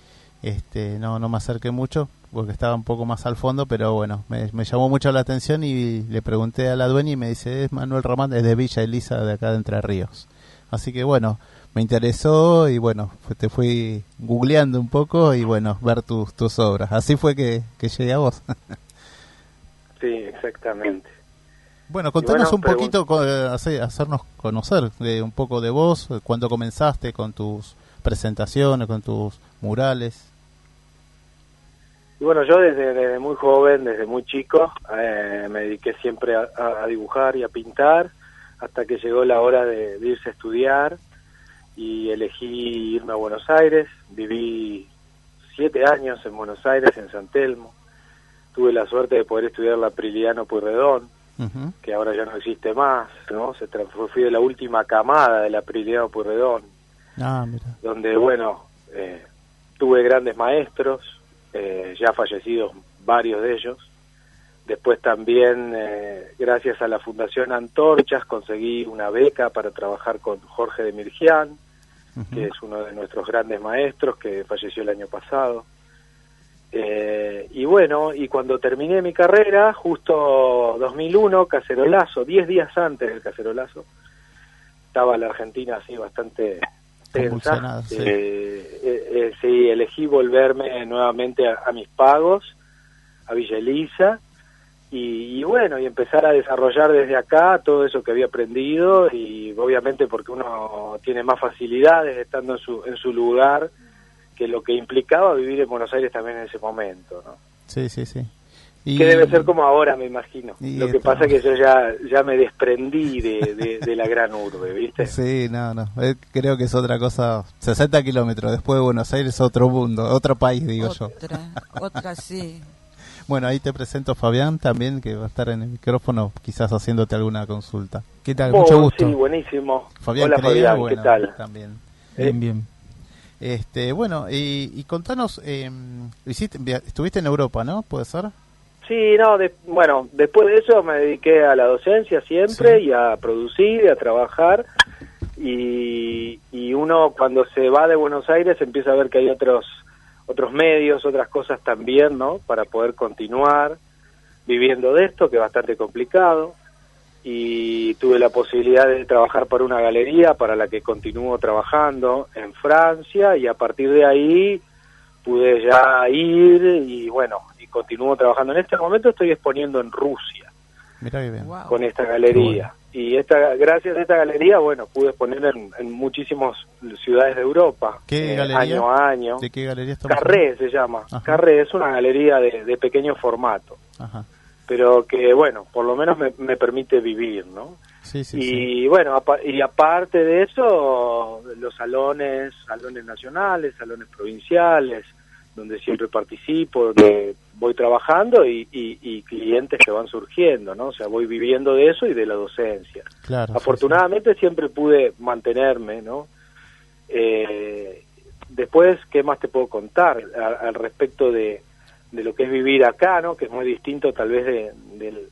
este, no, no me acerqué mucho porque estaba un poco más al fondo, pero bueno, me, llamó mucho la atención y le pregunté a la dueña y me dice, es Manuel Román, es de Villa Elisa, de acá de Entre Ríos. Así que bueno, me interesó y bueno, te fui googleando un poco y bueno, ver tus, tus obras. Así fue que, que llegué a vos. (laughs) sí, exactamente. Bueno, contanos un poquito, eh, hacernos conocer de un poco de vos, cuando comenzaste con tus presentaciones, con tus murales. Y bueno, yo desde, muy joven, desde muy chico, eh, me dediqué siempre a, dibujar y a pintar, hasta que llegó la hora de, irse a estudiar y elegí irme a Buenos Aires. Viví siete años en Buenos Aires, en San Telmo. Tuve la suerte de poder estudiar la Priliano Puyredón, que ahora ya no existe más, ¿no? Se fui de la última camada de la Priliano Puyredón, ah, donde, bueno, eh, tuve grandes maestros, eh, ya fallecidos varios de ellos. Después también, eh, gracias a la Fundación Antorchas, conseguí una beca para trabajar con Jorge de Mirgián, que es uno de nuestros grandes maestros, que falleció el año pasado. Eh, y bueno, y cuando terminé mi carrera, justo 2001, cacerolazo, 10 días antes del cacerolazo, estaba la Argentina así bastante tensa. Sí. Eh, eh, sí. elegí volverme nuevamente a, mis pagos, a Villa Elisa, y, bueno, y empezar a desarrollar desde acá todo eso que había aprendido, y obviamente porque uno tiene más facilidades estando en su, en su lugar que lo que implicaba vivir en Buenos Aires también en ese momento, ¿no? Sí, sí, sí. Que debe ser como ahora, me imagino. Lo que pasa es que yo ya, ya me desprendí de, de, la gran urbe, ¿viste? (laughs) Sí, no, no. Eh, creo que es otra cosa. 60 kilómetros después de Buenos Aires, otro mundo, otro país, digo yo. Otra, otra sí. Bueno, ahí te presento Fabián también, que va a estar en el micrófono, quizás haciéndote alguna consulta. ¿Qué tal? Mucho gusto. Sí, buenísimo. Fabián Hola, Fabián, ¿qué tal? También. Bien, bien. Este, bueno, y, contanos, eh, estuviste en Europa, ¿no? ¿Puede ser? Sí, no, bueno, después de eso me dediqué a la docencia siempre y a producir y a trabajar. Y, y uno cuando se va de Buenos Aires empieza a ver que hay otros otros medios, otras cosas también, ¿no? Para poder continuar viviendo de esto, que es bastante complicado y tuve la posibilidad de trabajar para una galería para la que continúo trabajando en Francia y a partir de ahí pude ya ir y bueno, y continúo trabajando. En este momento estoy exponiendo en Rusia con esta galería. Y esta, gracias a esta galería, bueno, pude exponer en, en muchísimas ciudades de Europa. ¿Qué eh, galería? Año a año. ¿De qué galería Carré se llama. Carré es una galería de, de pequeño formato. Ajá pero que bueno, por lo menos me, me permite vivir, ¿no? Sí, sí, y bueno, y aparte de eso, los salones, salones nacionales, salones provinciales, donde siempre participo, donde voy trabajando y, y, clientes que van surgiendo, ¿no? O sea, voy viviendo de eso y de la docencia. Claro, Afortunadamente siempre pude mantenerme, ¿no? Eh, después, ¿qué más te puedo contar al respecto de, de lo que es vivir acá, ¿no? Que es muy distinto tal vez de, del,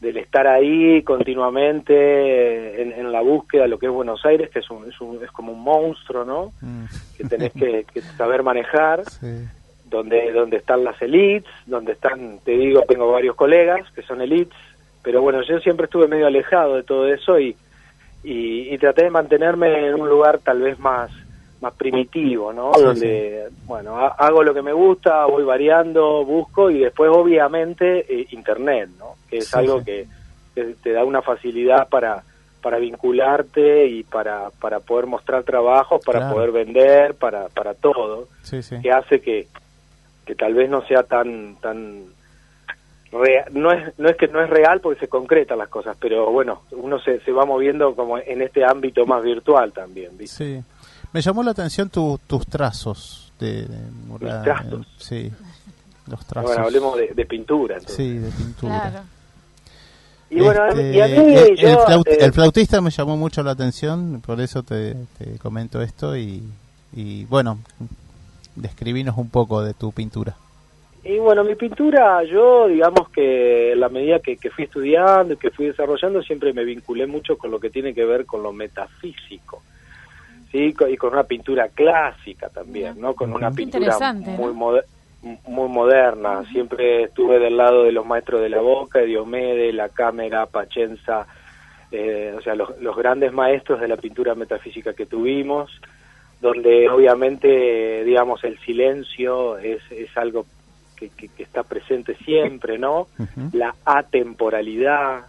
del estar ahí continuamente en, la búsqueda de lo que es Buenos Aires, que es, un, es, un, es como un monstruo, ¿no? Mm. Que tenés que, saber manejar, (laughs) donde, donde están las elites, donde están, te digo, tengo varios colegas que son elites, pero bueno, yo siempre estuve medio alejado de todo eso y, y, y traté de mantenerme en un lugar tal vez más más primitivo, ¿no? Donde, bueno, hago lo que me gusta, voy variando, busco y después obviamente eh, Internet, ¿no? Que es algo que te, da una facilidad para para vincularte y para, para poder mostrar trabajos, para poder vender, para, para todo, que hace que, que tal vez no sea tan tan no es no es que no es real porque se concretan las cosas, pero bueno, uno se, se va moviendo como en este ámbito más virtual también, ¿viste? Sí. Me llamó la atención tus trazos de, trazos? sí, los trazos. Bueno, hablemos de, pintura. Sí, de pintura. Y bueno, y a este, mí el, eh, el, flautista me llamó mucho la atención, por eso te, comento esto y, y bueno, describinos un poco de tu pintura. Y bueno, mi pintura, yo digamos que en la medida que, que, fui estudiando y que fui desarrollando, siempre me vinculé mucho con lo que tiene que ver con lo metafísico sí, y con una pintura clásica también, ¿no? Con una pintura muy, muy moderna. Siempre estuve del lado de los maestros de la Boca, Diomedes, la Cámara, Pachenza, eh, o sea, los, los, grandes maestros de la pintura metafísica que tuvimos, donde obviamente, digamos, el silencio es, es algo que, que, está presente siempre, ¿no? La atemporalidad,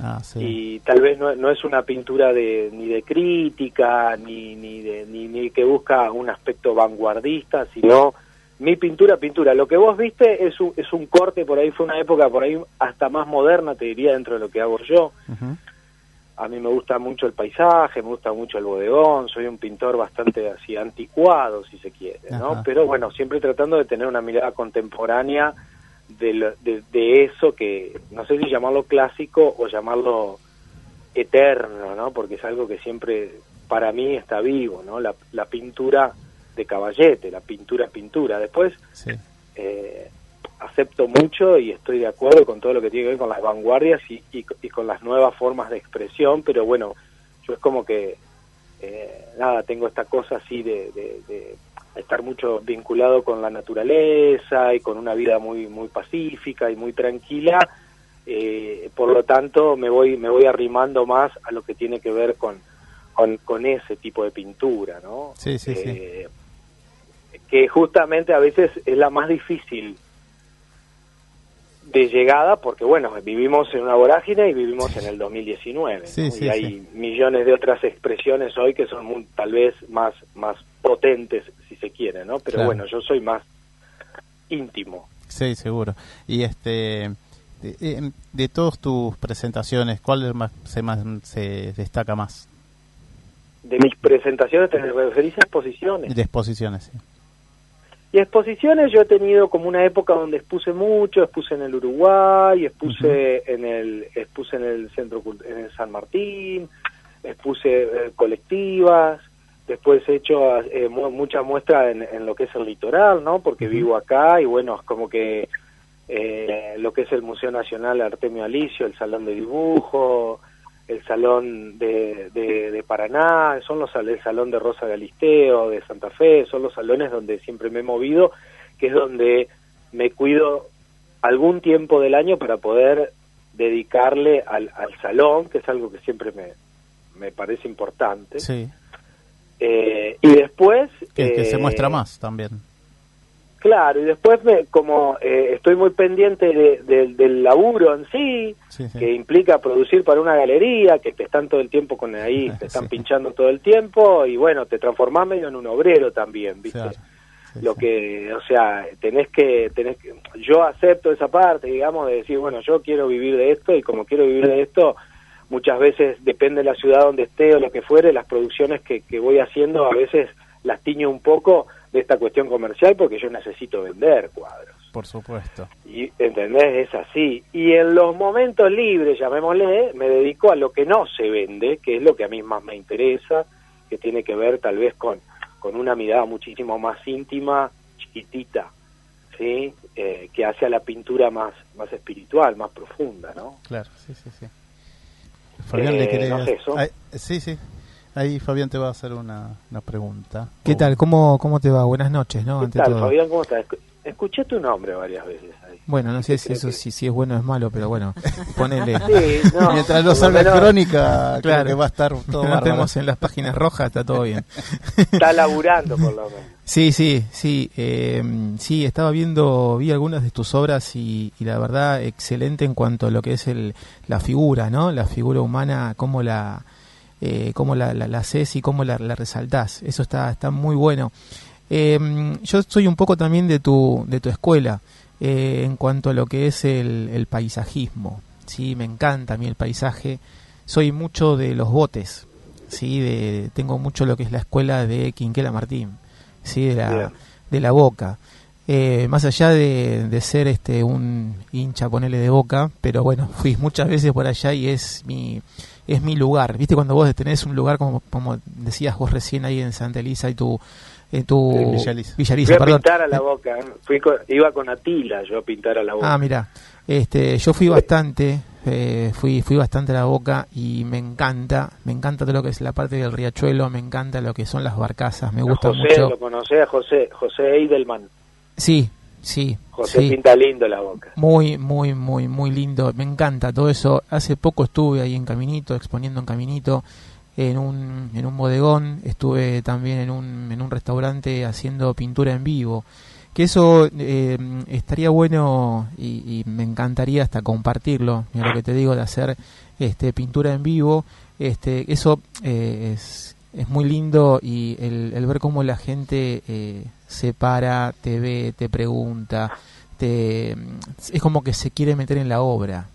ah, ¿sí? Y tal vez no, no, es una pintura de, ni de crítica, ni, ni, de, ni, ni que busca un aspecto vanguardista, sino mi pintura, pintura. Lo que vos viste es un, es un corte, por ahí fue una época por ahí hasta más moderna, te diría, dentro de lo que hago yo. A mí me gusta mucho el paisaje, me gusta mucho el bodegón, soy un pintor bastante así anticuado, si se quiere, ¿no? Pero bueno, siempre tratando de tener una mirada contemporánea de, de, eso que, no sé si llamarlo clásico o llamarlo eterno, ¿no? Porque es algo que siempre para mí está vivo, ¿no? La, la pintura de Caballete, la pintura pintura. Después eh, acepto mucho y estoy de acuerdo con todo lo que tiene que ver con las vanguardias y, y, con las nuevas formas de expresión, pero bueno, yo es como que, eh, nada, tengo esta cosa así de, de, estar mucho vinculado con la naturaleza y con una vida muy, muy pacífica y muy tranquila. Eh, por lo tanto, me voy, me voy arrimando más a lo que tiene que ver con, con, ese tipo de pintura, ¿no? Sí, sí, sí que justamente a veces es la más difícil de llegada porque bueno vivimos en una vorágine y vivimos en el 2019 y hay millones de otras expresiones hoy que son tal vez más más potentes si se quiere no pero bueno yo soy más íntimo. Sí seguro. Y este de, eh, de todas tus presentaciones cuál más se más se destaca más de mis presentaciones te referís a exposiciones. De exposiciones sí y exposiciones yo he tenido como una época donde expuse mucho, expuse en el Uruguay, expuse en el expuse en el centro en el San Martín, expuse eh, colectivas, después he hecho eh, mucha muestra en, lo que es el litoral, ¿no? Porque vivo acá y bueno, es como que eh, lo que es el Museo Nacional Artemio Alicio, el Salón de Dibujo, el Salón de, de, Paraná, son los el Salón de Rosa Galisteo, de Santa Fe, son los salones donde siempre me he movido, que es donde me cuido algún tiempo del año para poder dedicarle al, al salón, que es algo que siempre me, me parece importante. Sí. Eh, y después... que se muestra eh, más también. Claro, y después me, como eh, estoy muy pendiente de, del laburo en sí, que implica producir para una galería, que te están todo el tiempo con ahí, (laughs) te están pinchando todo el tiempo, y bueno, te transformás medio en un obrero también, ¿viste? Lo que, o sea, tenés que, tenés que, yo acepto esa parte, digamos, de decir, bueno, yo quiero vivir de esto, y como quiero vivir de esto, muchas veces depende de la ciudad donde esté o lo que fuere, las producciones que, que voy haciendo a veces las tiño un poco de esta cuestión comercial porque yo necesito vender cuadros. Por supuesto. Y, ¿entendés? Es así. Y en los momentos libres, llamémosle, me dedico a lo que no se vende, que es lo que a mí más me interesa, que tiene que ver tal vez con, con una mirada muchísimo más íntima, chiquitita, ¿sí? Eh, que hace a la pintura más, más espiritual, más profunda, ¿no? Claro, sí, sí, sí. Fabián, ¿le eh, sí, sí. Ahí Fabián te va a hacer una, pregunta. ¿Qué tal? ¿Cómo, ¿Cómo te va? Buenas noches, ¿no? ¿Qué tal, Fabián? ¿Cómo estás? Escuché tu nombre varias veces ahí. Bueno, no sé si eso si, si, es bueno o es malo, pero bueno, ponele. (laughs) Mientras no salga crónica, claro, que va a estar (laughs) todo no estemos en las páginas rojas, está todo bien. (laughs) Está laburando, por lo menos. Sí, sí, sí. Eh, sí, estaba viendo, vi algunas de tus obras y, y, la verdad, excelente en cuanto a lo que es el, la figura, ¿no? La figura humana, cómo la eh, cómo la, la, haces y cómo la, la, resaltás. Eso está, está muy bueno. Em, yo soy un poco también de tu, de tu escuela eh, en cuanto a lo que es el, el, paisajismo. ¿sí? Me encanta a mí el paisaje. Soy mucho de los botes. ¿sí? De, tengo mucho lo que es la escuela de Quinquela Martín, ¿sí? de, la, de la Boca. Eh, más allá de, de, ser este un hincha, ponele de boca, pero bueno, (laughs) fui muchas veces por allá y es mi, es mi lugar. ¿Viste cuando vos tenés un lugar como, como decías vos recién ahí en Santa Elisa y tu en tu Villaliza. Villaliza fui a pintar a la boca, fui iba con Atila yo a pintar a la boca. Ah, mira, este, yo fui bastante, eh, fui, fui bastante a la boca y me encanta, me encanta todo lo que es la parte del riachuelo, me encanta lo que son las barcazas, me gusta José, mucho. lo conocés a José, José Eidelman. Sí, sí. José sí. pinta lindo la boca. Muy, muy, muy, muy lindo. Me encanta todo eso. Hace poco estuve ahí en Caminito, exponiendo en Caminito, en un, en un bodegón. Estuve también en un, en un restaurante haciendo pintura en vivo. Que eso eh, estaría bueno y, y me encantaría hasta compartirlo. Mira lo que te digo de hacer este pintura en vivo. Este, eso eh, es, es muy lindo y el, ver cómo la gente eh, se para, te ve, te pregunta, te, es como que se quiere meter en la obra,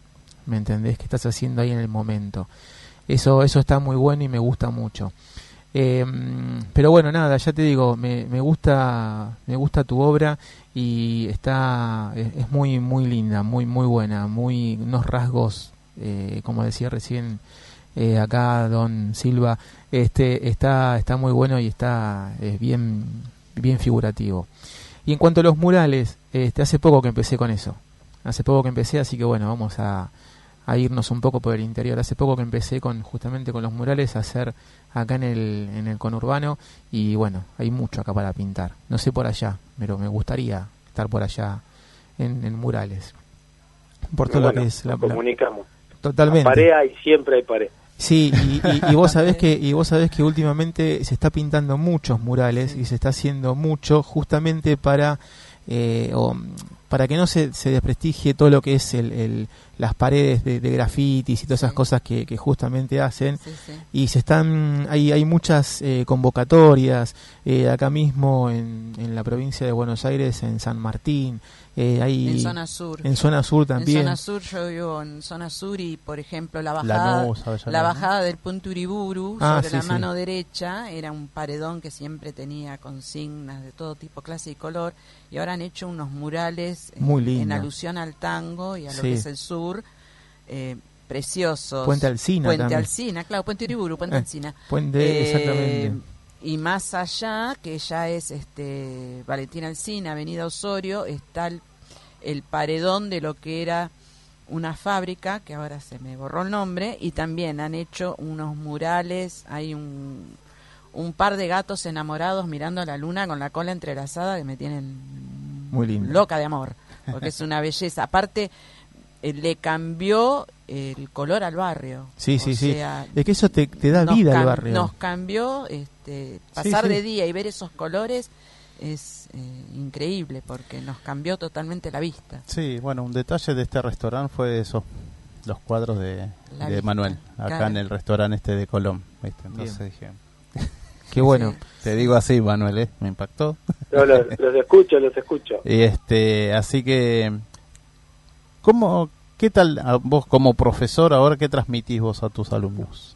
¿me entendés? Que estás haciendo ahí en el momento. Eso, eso está muy bueno y me gusta mucho. Eh, pero bueno, nada, ya te digo, me, me gusta, me gusta tu obra y está, es, es muy, muy linda, muy, muy buena, muy, unos rasgos, eh, como decía recién eh, acá Don Silva, este, está, está muy bueno y está es bien, bien figurativo. Y en cuanto a los murales, este, hace poco que empecé con eso. Hace poco que empecé, así que bueno, vamos a, a irnos un poco por el interior. Hace poco que empecé con justamente con los murales a hacer acá en el, en el conurbano y bueno, hay mucho acá para pintar. No sé por allá, pero me gustaría estar por allá en, en murales. Por todo Bueno, lo que es la, comunicamos. totalmente. La pared hay, siempre hay pared. Sí, y, y- y (laughs) vos sabés que y vos sabés que últimamente se está pintando muchos murales y se está haciendo mucho justamente para eh, o, para que no se, se desprestigie todo lo que es el, el- las paredes de, de grafitis y todas esas Sí. cosas que, que justamente hacen sí. y se están hay hay muchas eh, convocatorias eh, acá mismo en, en la provincia de Buenos Aires en San Martín eh, hay En zona sur. en zona sur también En zona sur, yo vivo en zona sur y, por ejemplo, la bajada, la bajada del punto Uriburu Ah, sobre sí, la sí. mano derecha era un paredón que siempre tenía consignas de todo tipo, clase y color y ahora han hecho unos murales eh, Muy en alusión al tango y a lo Sí. que es el sur. eh, preciosos. Puente Alsina Puente también. Alsina, claro, Puente Uriburu, Puente Eh, Alsina. Puente, exactamente. Y más allá, que ya es este Valentín Alsina, Avenida Osorio, está el, el paredón de lo que era una fábrica, que ahora se me borró el nombre, y también han hecho unos murales, hay un, un par de gatos enamorados mirando a la luna con la cola entrelazada que me tienen Muy lindo. loca de amor, porque es una belleza. Aparte, eh, le cambió el color al barrio. Sí, sí, O sí. sea, Es que eso te, te da vida al cam- barrio. Nos cambió, este, pasar sí. de día y ver esos colores es eh, increíble porque nos cambió totalmente la vista. Sí, bueno, un detalle de este restaurante fue eso, los cuadros de, Manuel, acá claro. en el restaurante este de Colón. ¿viste? Entonces dije, (laughs) Qué bueno. Sí. te digo así, Manuel, ¿eh? me impactó. No, los, los escucho, los escucho. (laughs) Y este, así que, ¿cómo, qué tal vos como profesor ahora qué transmitís vos a tus alumnos?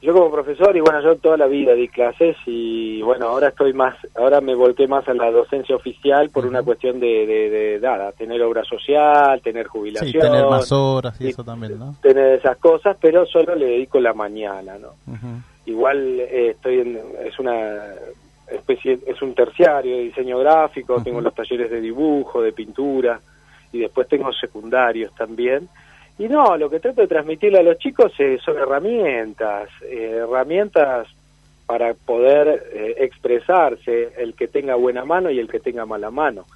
Yo como profesor y bueno, yo toda la vida di clases y bueno, ahora estoy más, ahora me volqué más a la docencia oficial por una cuestión de, de, de nada, tener obra social, tener jubilación, Sí, tener más horas y y eso también, ¿no? tener esas cosas, pero solo le dedico la mañana, ¿no? Igual eh, estoy en, es una especie, es un terciario de diseño gráfico, tengo los talleres de dibujo, de pintura y después tengo secundarios también. Y no, lo que trato de transmitirle a los chicos eh, son herramientas, eh, herramientas para poder eh, expresarse, el que tenga buena mano y el que tenga mala mano.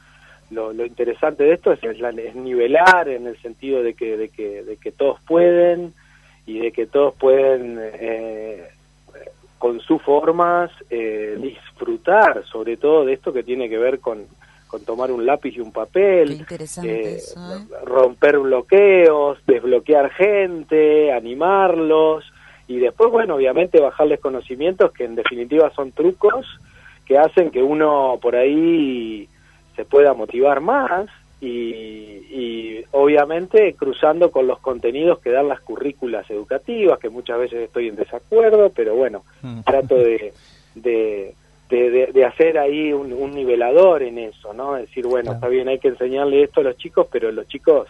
Lo, interesante de esto es, es la- es nivelar en el sentido de que, de que, de que todos pueden y de que todos pueden eh, con sus formas eh, disfrutar sobre todo de esto que tiene que ver con, con tomar un lápiz y un papel, eh, eso, ¿eh? romper bloqueos, desbloquear gente, animarlos y después, bueno, obviamente bajarles conocimientos que en definitiva son trucos que hacen que uno por ahí se pueda motivar más y, y obviamente cruzando con los contenidos que dan las currículas educativas, que muchas veces estoy en desacuerdo, pero bueno, Mm. trato de, de, de, de- de hacer ahí un, un nivelador en eso, ¿no? Decir, bueno, Claro. está bien, hay que enseñarle esto a los chicos, pero los chicos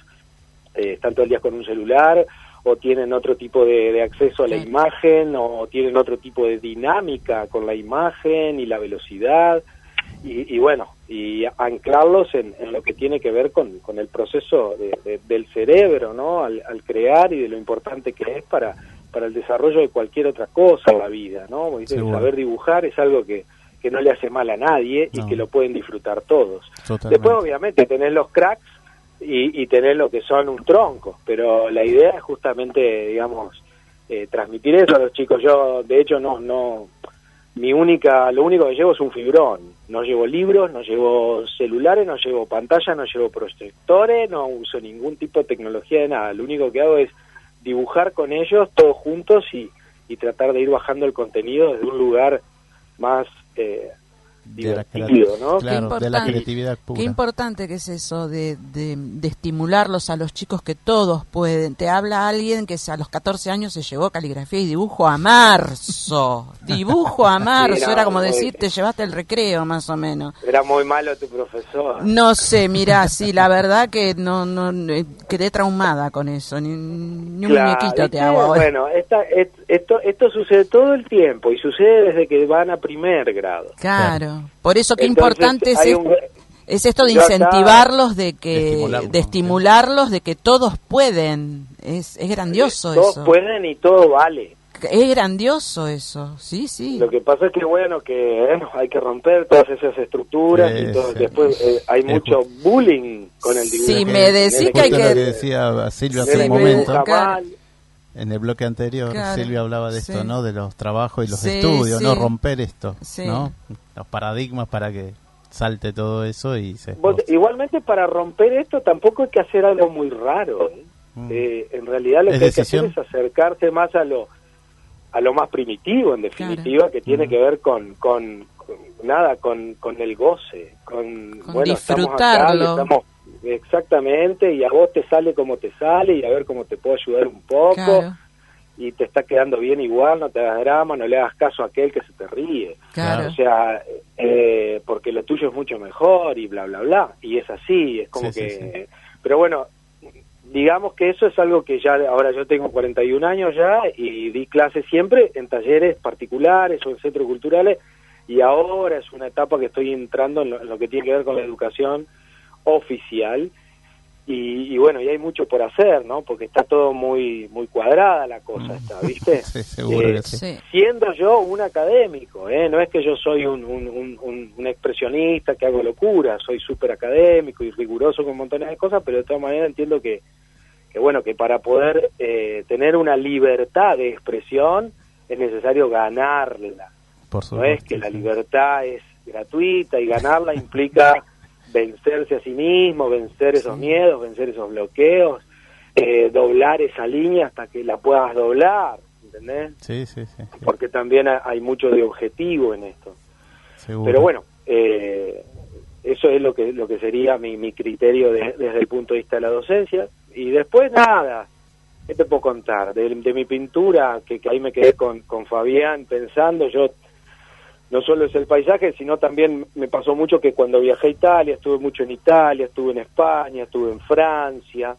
eh, están todo el día con un celular o tienen otro tipo de, de acceso a la imagen o tienen otro tipo de dinámica con la imagen y la velocidad y, bueno, y anclarlos en, lo que tiene que ver con, con el proceso del cerebro, ¿no? Al, crear y de lo importante que es para, para el desarrollo de cualquier otra cosa en la vida, ¿no? saber dibujar es algo que, que no le hace mal a nadie y que lo pueden disfrutar todos. Después, obviamente, tener los cracks y, y tener lo que son un tronco, pero la idea es justamente, digamos, eh, transmitir eso a los chicos. Yo, de hecho, no, no, mi única, lo único que llevo es un fibrón. No llevo libros, no llevo celulares, no llevo pantalla, no llevo proyectores, no uso ningún tipo de tecnología de nada. Lo único que hago es dibujar con ellos todos juntos y, y tratar de ir bajando el contenido desde un lugar más eh, de la, ¿no? de la creatividad pura. Qué importante que es eso de, de, estimularlos a los chicos que todos pueden. Te habla alguien que a los 14 años se llevó caligrafía y dibujo a marzo. (laughs) dibujo a marzo. Era como decir, te llevaste el recreo, más o menos. Era muy malo tu profesor. No sé, mira, sí, la verdad que no, no eh, quedé traumada con eso. Ni, un muñequito te hago Bueno, esta, esto, esto sucede todo el tiempo y sucede desde que van a primer grado. claro. Por eso qué importante es, esto de incentivarlos, de que de estimularlos, de que todos pueden. Es, es grandioso eso. Todos pueden y todo vale. Es grandioso eso, sí, sí. Lo que pasa es que, bueno, que hay que romper todas esas estructuras y todo. después eh, hay mucho bullying con el. Sí, me decís que hay que... Lo que decía Silvia hace un momento. En el bloque anterior, Silvia hablaba de esto, ¿no? De los trabajos y los estudios, ¿no? Romper esto, ¿no? Los paradigmas para que salte todo eso y se... igualmente para romper esto tampoco hay que hacer algo muy raro. ¿eh? Mm. Eh, en realidad lo que hay que hacer es acercarse más a lo a lo más primitivo, en definitiva, que tiene mm. que ver con, con, nada, con, con el goce, con, bueno, disfrutarlo. estamos Exactamente, y a vos te sale como te sale y a ver cómo te puedo ayudar un poco. Y te está quedando bien igual, no te hagas drama, no le hagas caso a aquel que se te ríe. O sea, eh, porque lo tuyo es mucho mejor y bla, bla, bla. Y es así, es como que... Pero bueno, digamos que eso es algo que ya, ahora yo tengo 41 años ya y di clases siempre en talleres particulares o en centros culturales y ahora es una etapa que estoy entrando en lo que tiene que ver con la educación oficial y, bueno, y hay mucho por hacer, ¿no? Porque está todo muy muy cuadrada la cosa, está, ¿viste? (laughs) Eh, siendo yo un académico, ¿eh? No es que yo soy un, un, un, expresionista que hago locura, soy súper académico y riguroso con montones de cosas, pero de todas maneras entiendo que, que bueno, que para poder eh, tener una libertad de expresión es necesario ganarla. Por no es que la libertad es gratuita y ganarla implica (laughs) vencerse a sí mismo, vencer esos miedos, vencer esos bloqueos, eh, doblar esa línea hasta que la puedas doblar, ¿entendés? Sí, sí, sí. Porque también hay mucho de objetivo en esto. Pero bueno, eh, eso es lo que lo que sería mi, mi criterio desde el punto de vista de la docencia. Y después nada, ¿qué te puedo contar? De, mi pintura, que, que ahí me quedé con, con Fabián pensando, yo no solo es el paisaje, sino también me pasó mucho que cuando viajé a Italia, estuve mucho en Italia, estuve en España, estuve en Francia,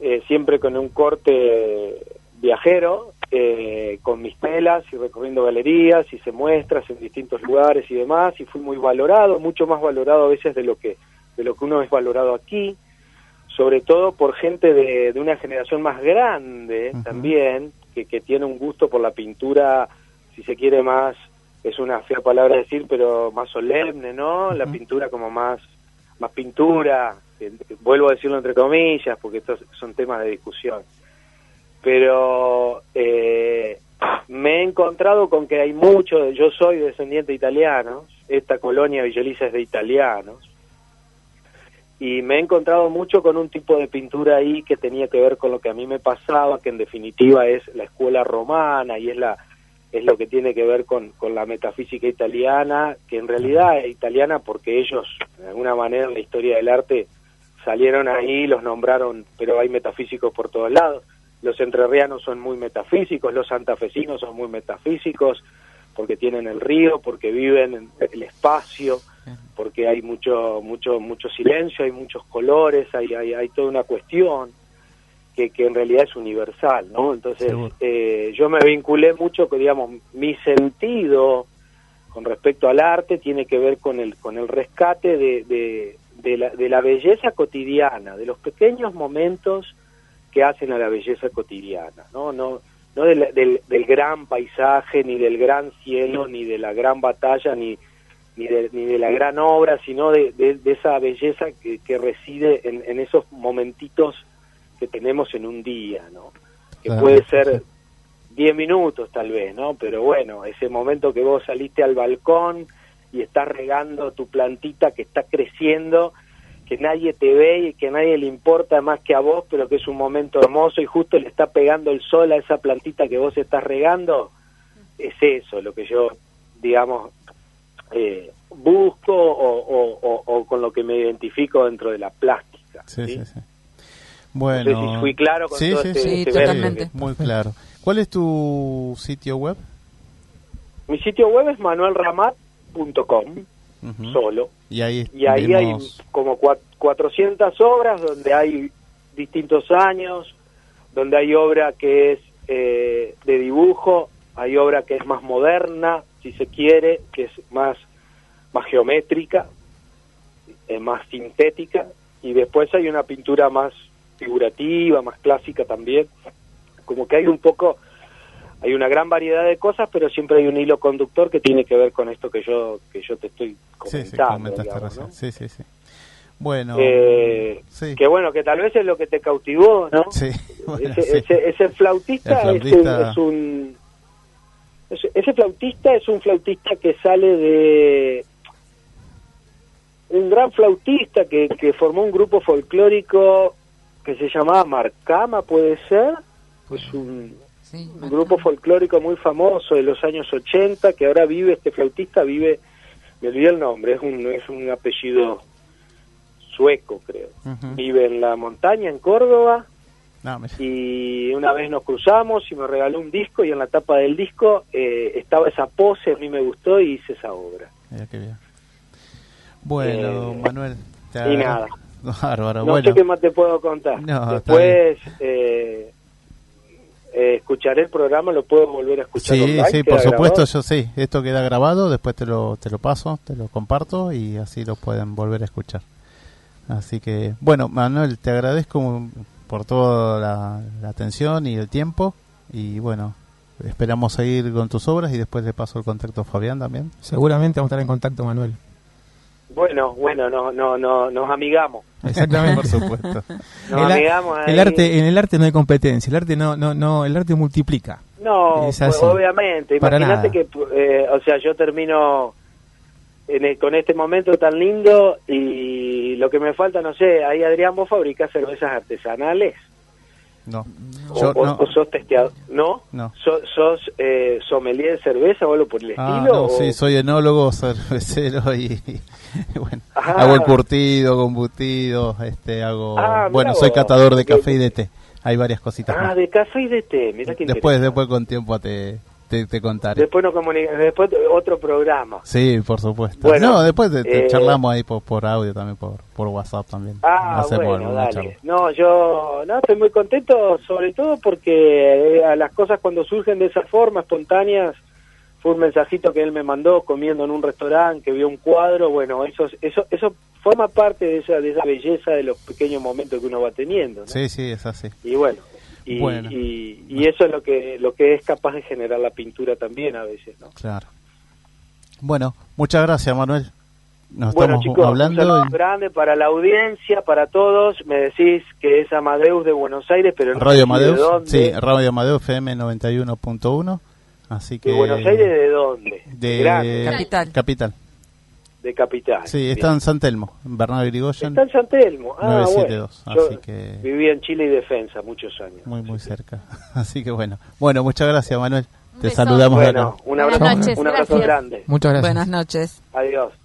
eh, siempre con un corte viajero, eh, con mis telas y recorriendo galerías, y se muestras en distintos lugares y demás, y fui muy valorado, mucho más valorado a veces de lo que, de lo que uno es valorado aquí, sobre todo por gente de, de una generación más grande también, que, que tiene un gusto por la pintura, si se quiere, más es una fea palabra decir, pero más solemne, ¿no? La pintura como más, más pintura, vuelvo a decirlo entre comillas, porque estos son temas de discusión. Pero eh, me he encontrado con que hay mucho, yo soy descendiente de italianos, esta colonia Villoliza es de italianos, y me he encontrado mucho con un tipo de pintura ahí que tenía que ver con lo que a mí me pasaba, que en definitiva es la escuela romana y es la es lo que tiene que ver con, con la metafísica italiana, que en realidad es italiana porque ellos, de alguna manera, en la historia del arte salieron ahí, los nombraron, pero hay metafísicos por todos lados. Los entrerrianos son muy metafísicos, los santafesinos son muy metafísicos, porque tienen el río, porque viven en el espacio, porque hay mucho mucho mucho silencio, hay muchos colores, hay hay, hay toda una cuestión que, que en realidad es universal, ¿no? Entonces, eh, yo me vinculé mucho con, digamos, mi sentido con respecto al arte tiene que ver con el, con el rescate de, de, la, de la belleza cotidiana, de los pequeños momentos que hacen a la belleza cotidiana, ¿no? No, no del, del, gran paisaje, ni del gran cielo, ni de la gran batalla, ni, ni, de, ni de la gran obra, sino de, de, esa belleza que, que reside en, en, esos momentitos que tenemos en un día, ¿no? Que puede ser 10 minutos tal vez, ¿no? Pero bueno, ese momento que vos saliste al balcón y estás regando tu plantita que está creciendo, que nadie te ve y que a nadie le importa más que a vos, pero que es un momento hermoso y justo le está pegando el sol a esa plantita que vos estás regando, es eso lo que yo, digamos, eh, busco o, o, con lo que me identifico dentro de la plástica. Sí, sí, sí. Bueno, no sé si fui claro con todo este, este Muy claro. ¿Cuál es tu sitio web? Mi sitio web es manuelramat.com, solo. Y ahí, y ahí hay como 400 obras donde hay distintos años, donde hay obra que es eh, de dibujo, hay obra que es más moderna, si se quiere, que es más, más geométrica, eh, más sintética, y después hay una pintura más figurativa, más clásica también. Como que hay un poco, hay una gran variedad de cosas, pero siempre hay un hilo conductor que tiene que ver con esto que yo que yo te estoy comentando. Sí, sí, sí, Bueno, eh, que bueno, que tal vez es lo que te cautivó, ¿no? Sí, (laughs) ese, ese, flautista, Es, un... Ese flautista es un flautista que sale de un gran flautista que, que formó un grupo folclórico que se llamaba Marcama, puede ser, es un, grupo folclórico muy famoso de los años 80 que ahora vive, este flautista vive, me olvidé el nombre, es un, es un apellido sueco creo, vive en la montaña en Córdoba y una vez nos cruzamos y me regaló un disco y en la tapa del disco eh, estaba esa pose, a mí me gustó y hice esa obra. Bueno, eh, Manuel. y nada. (laughs) Bárbaro, no sé qué más te puedo contar. Después eh, eh, escucharé el programa, lo puedo volver a escuchar. Sí, sí, por supuesto, yo sí. Esto queda grabado, después te lo, te lo paso, te lo comparto y así lo pueden volver a escuchar. Así que, bueno, Manuel, te agradezco por toda la, atención y el tiempo. Y bueno, esperamos seguir con tus obras y después le paso el contacto a Fabián también. Seguramente vamos a estar en contacto, Manuel. Bueno, bueno, no, no, no, nos amigamos. Exactamente, por supuesto. (laughs) Nos el, amigamos el arte, en el arte no hay competencia, el arte no, no, no, el arte multiplica. No, pues, obviamente. Imagínate que, eh, o sea, yo termino en con este momento tan lindo y lo que me falta, no sé, ahí Adrián, vos fabricás cervezas artesanales. No. o, sos testeado. ¿No? No. ¿Sos, eh, sommelier de cerveza o algo por el ah, estilo? No, sí, soy enólogo, (laughs) cervecero y, bueno, hago el curtido, combutido, este, hago... Ah, bueno, soy catador de café y de té. Hay varias cositas. Ah, de café y de té, mira que Después, después con tiempo te, te, contaré. Después, no después otro programa. Sí, por supuesto. Bueno, no, después te, eh, charlamos ahí por, por, audio también, por, por WhatsApp también. Ah, bueno, dale. No, yo no, estoy muy contento, sobre todo porque eh, a las cosas cuando surgen de esa forma, espontáneas, fue un mensajito que él me mandó comiendo en un restaurante, que vio un cuadro, bueno, eso, eso, eso forma parte de esa, de esa belleza de los pequeños momentos que uno va teniendo. Sí, sí, es así. Y bueno, y, y, eso es lo que lo que es capaz de generar la pintura también a veces no claro. Bueno muchas gracias Manuel. Nos bueno chicos hablando un saludo grande para la audiencia para todos. Me decís que es Amadeus de Buenos Aires pero Radio Amadeus sí Radio Amadeus FM 91.1 así que de Buenos Aires de dónde de capital. Capital de Capital. Sí, está en San Telmo, en Bernardo Irigoyen. Está en San Telmo, ah, 972, bueno. así que... Viví en Chile y Defensa muchos años. Muy, muy cerca. (laughs) Así que bueno. Bueno, muchas gracias, Manuel. Te saludamos bueno, Un abrazo, un abrazo grande. Muchas gracias. Buenas noches. Adiós.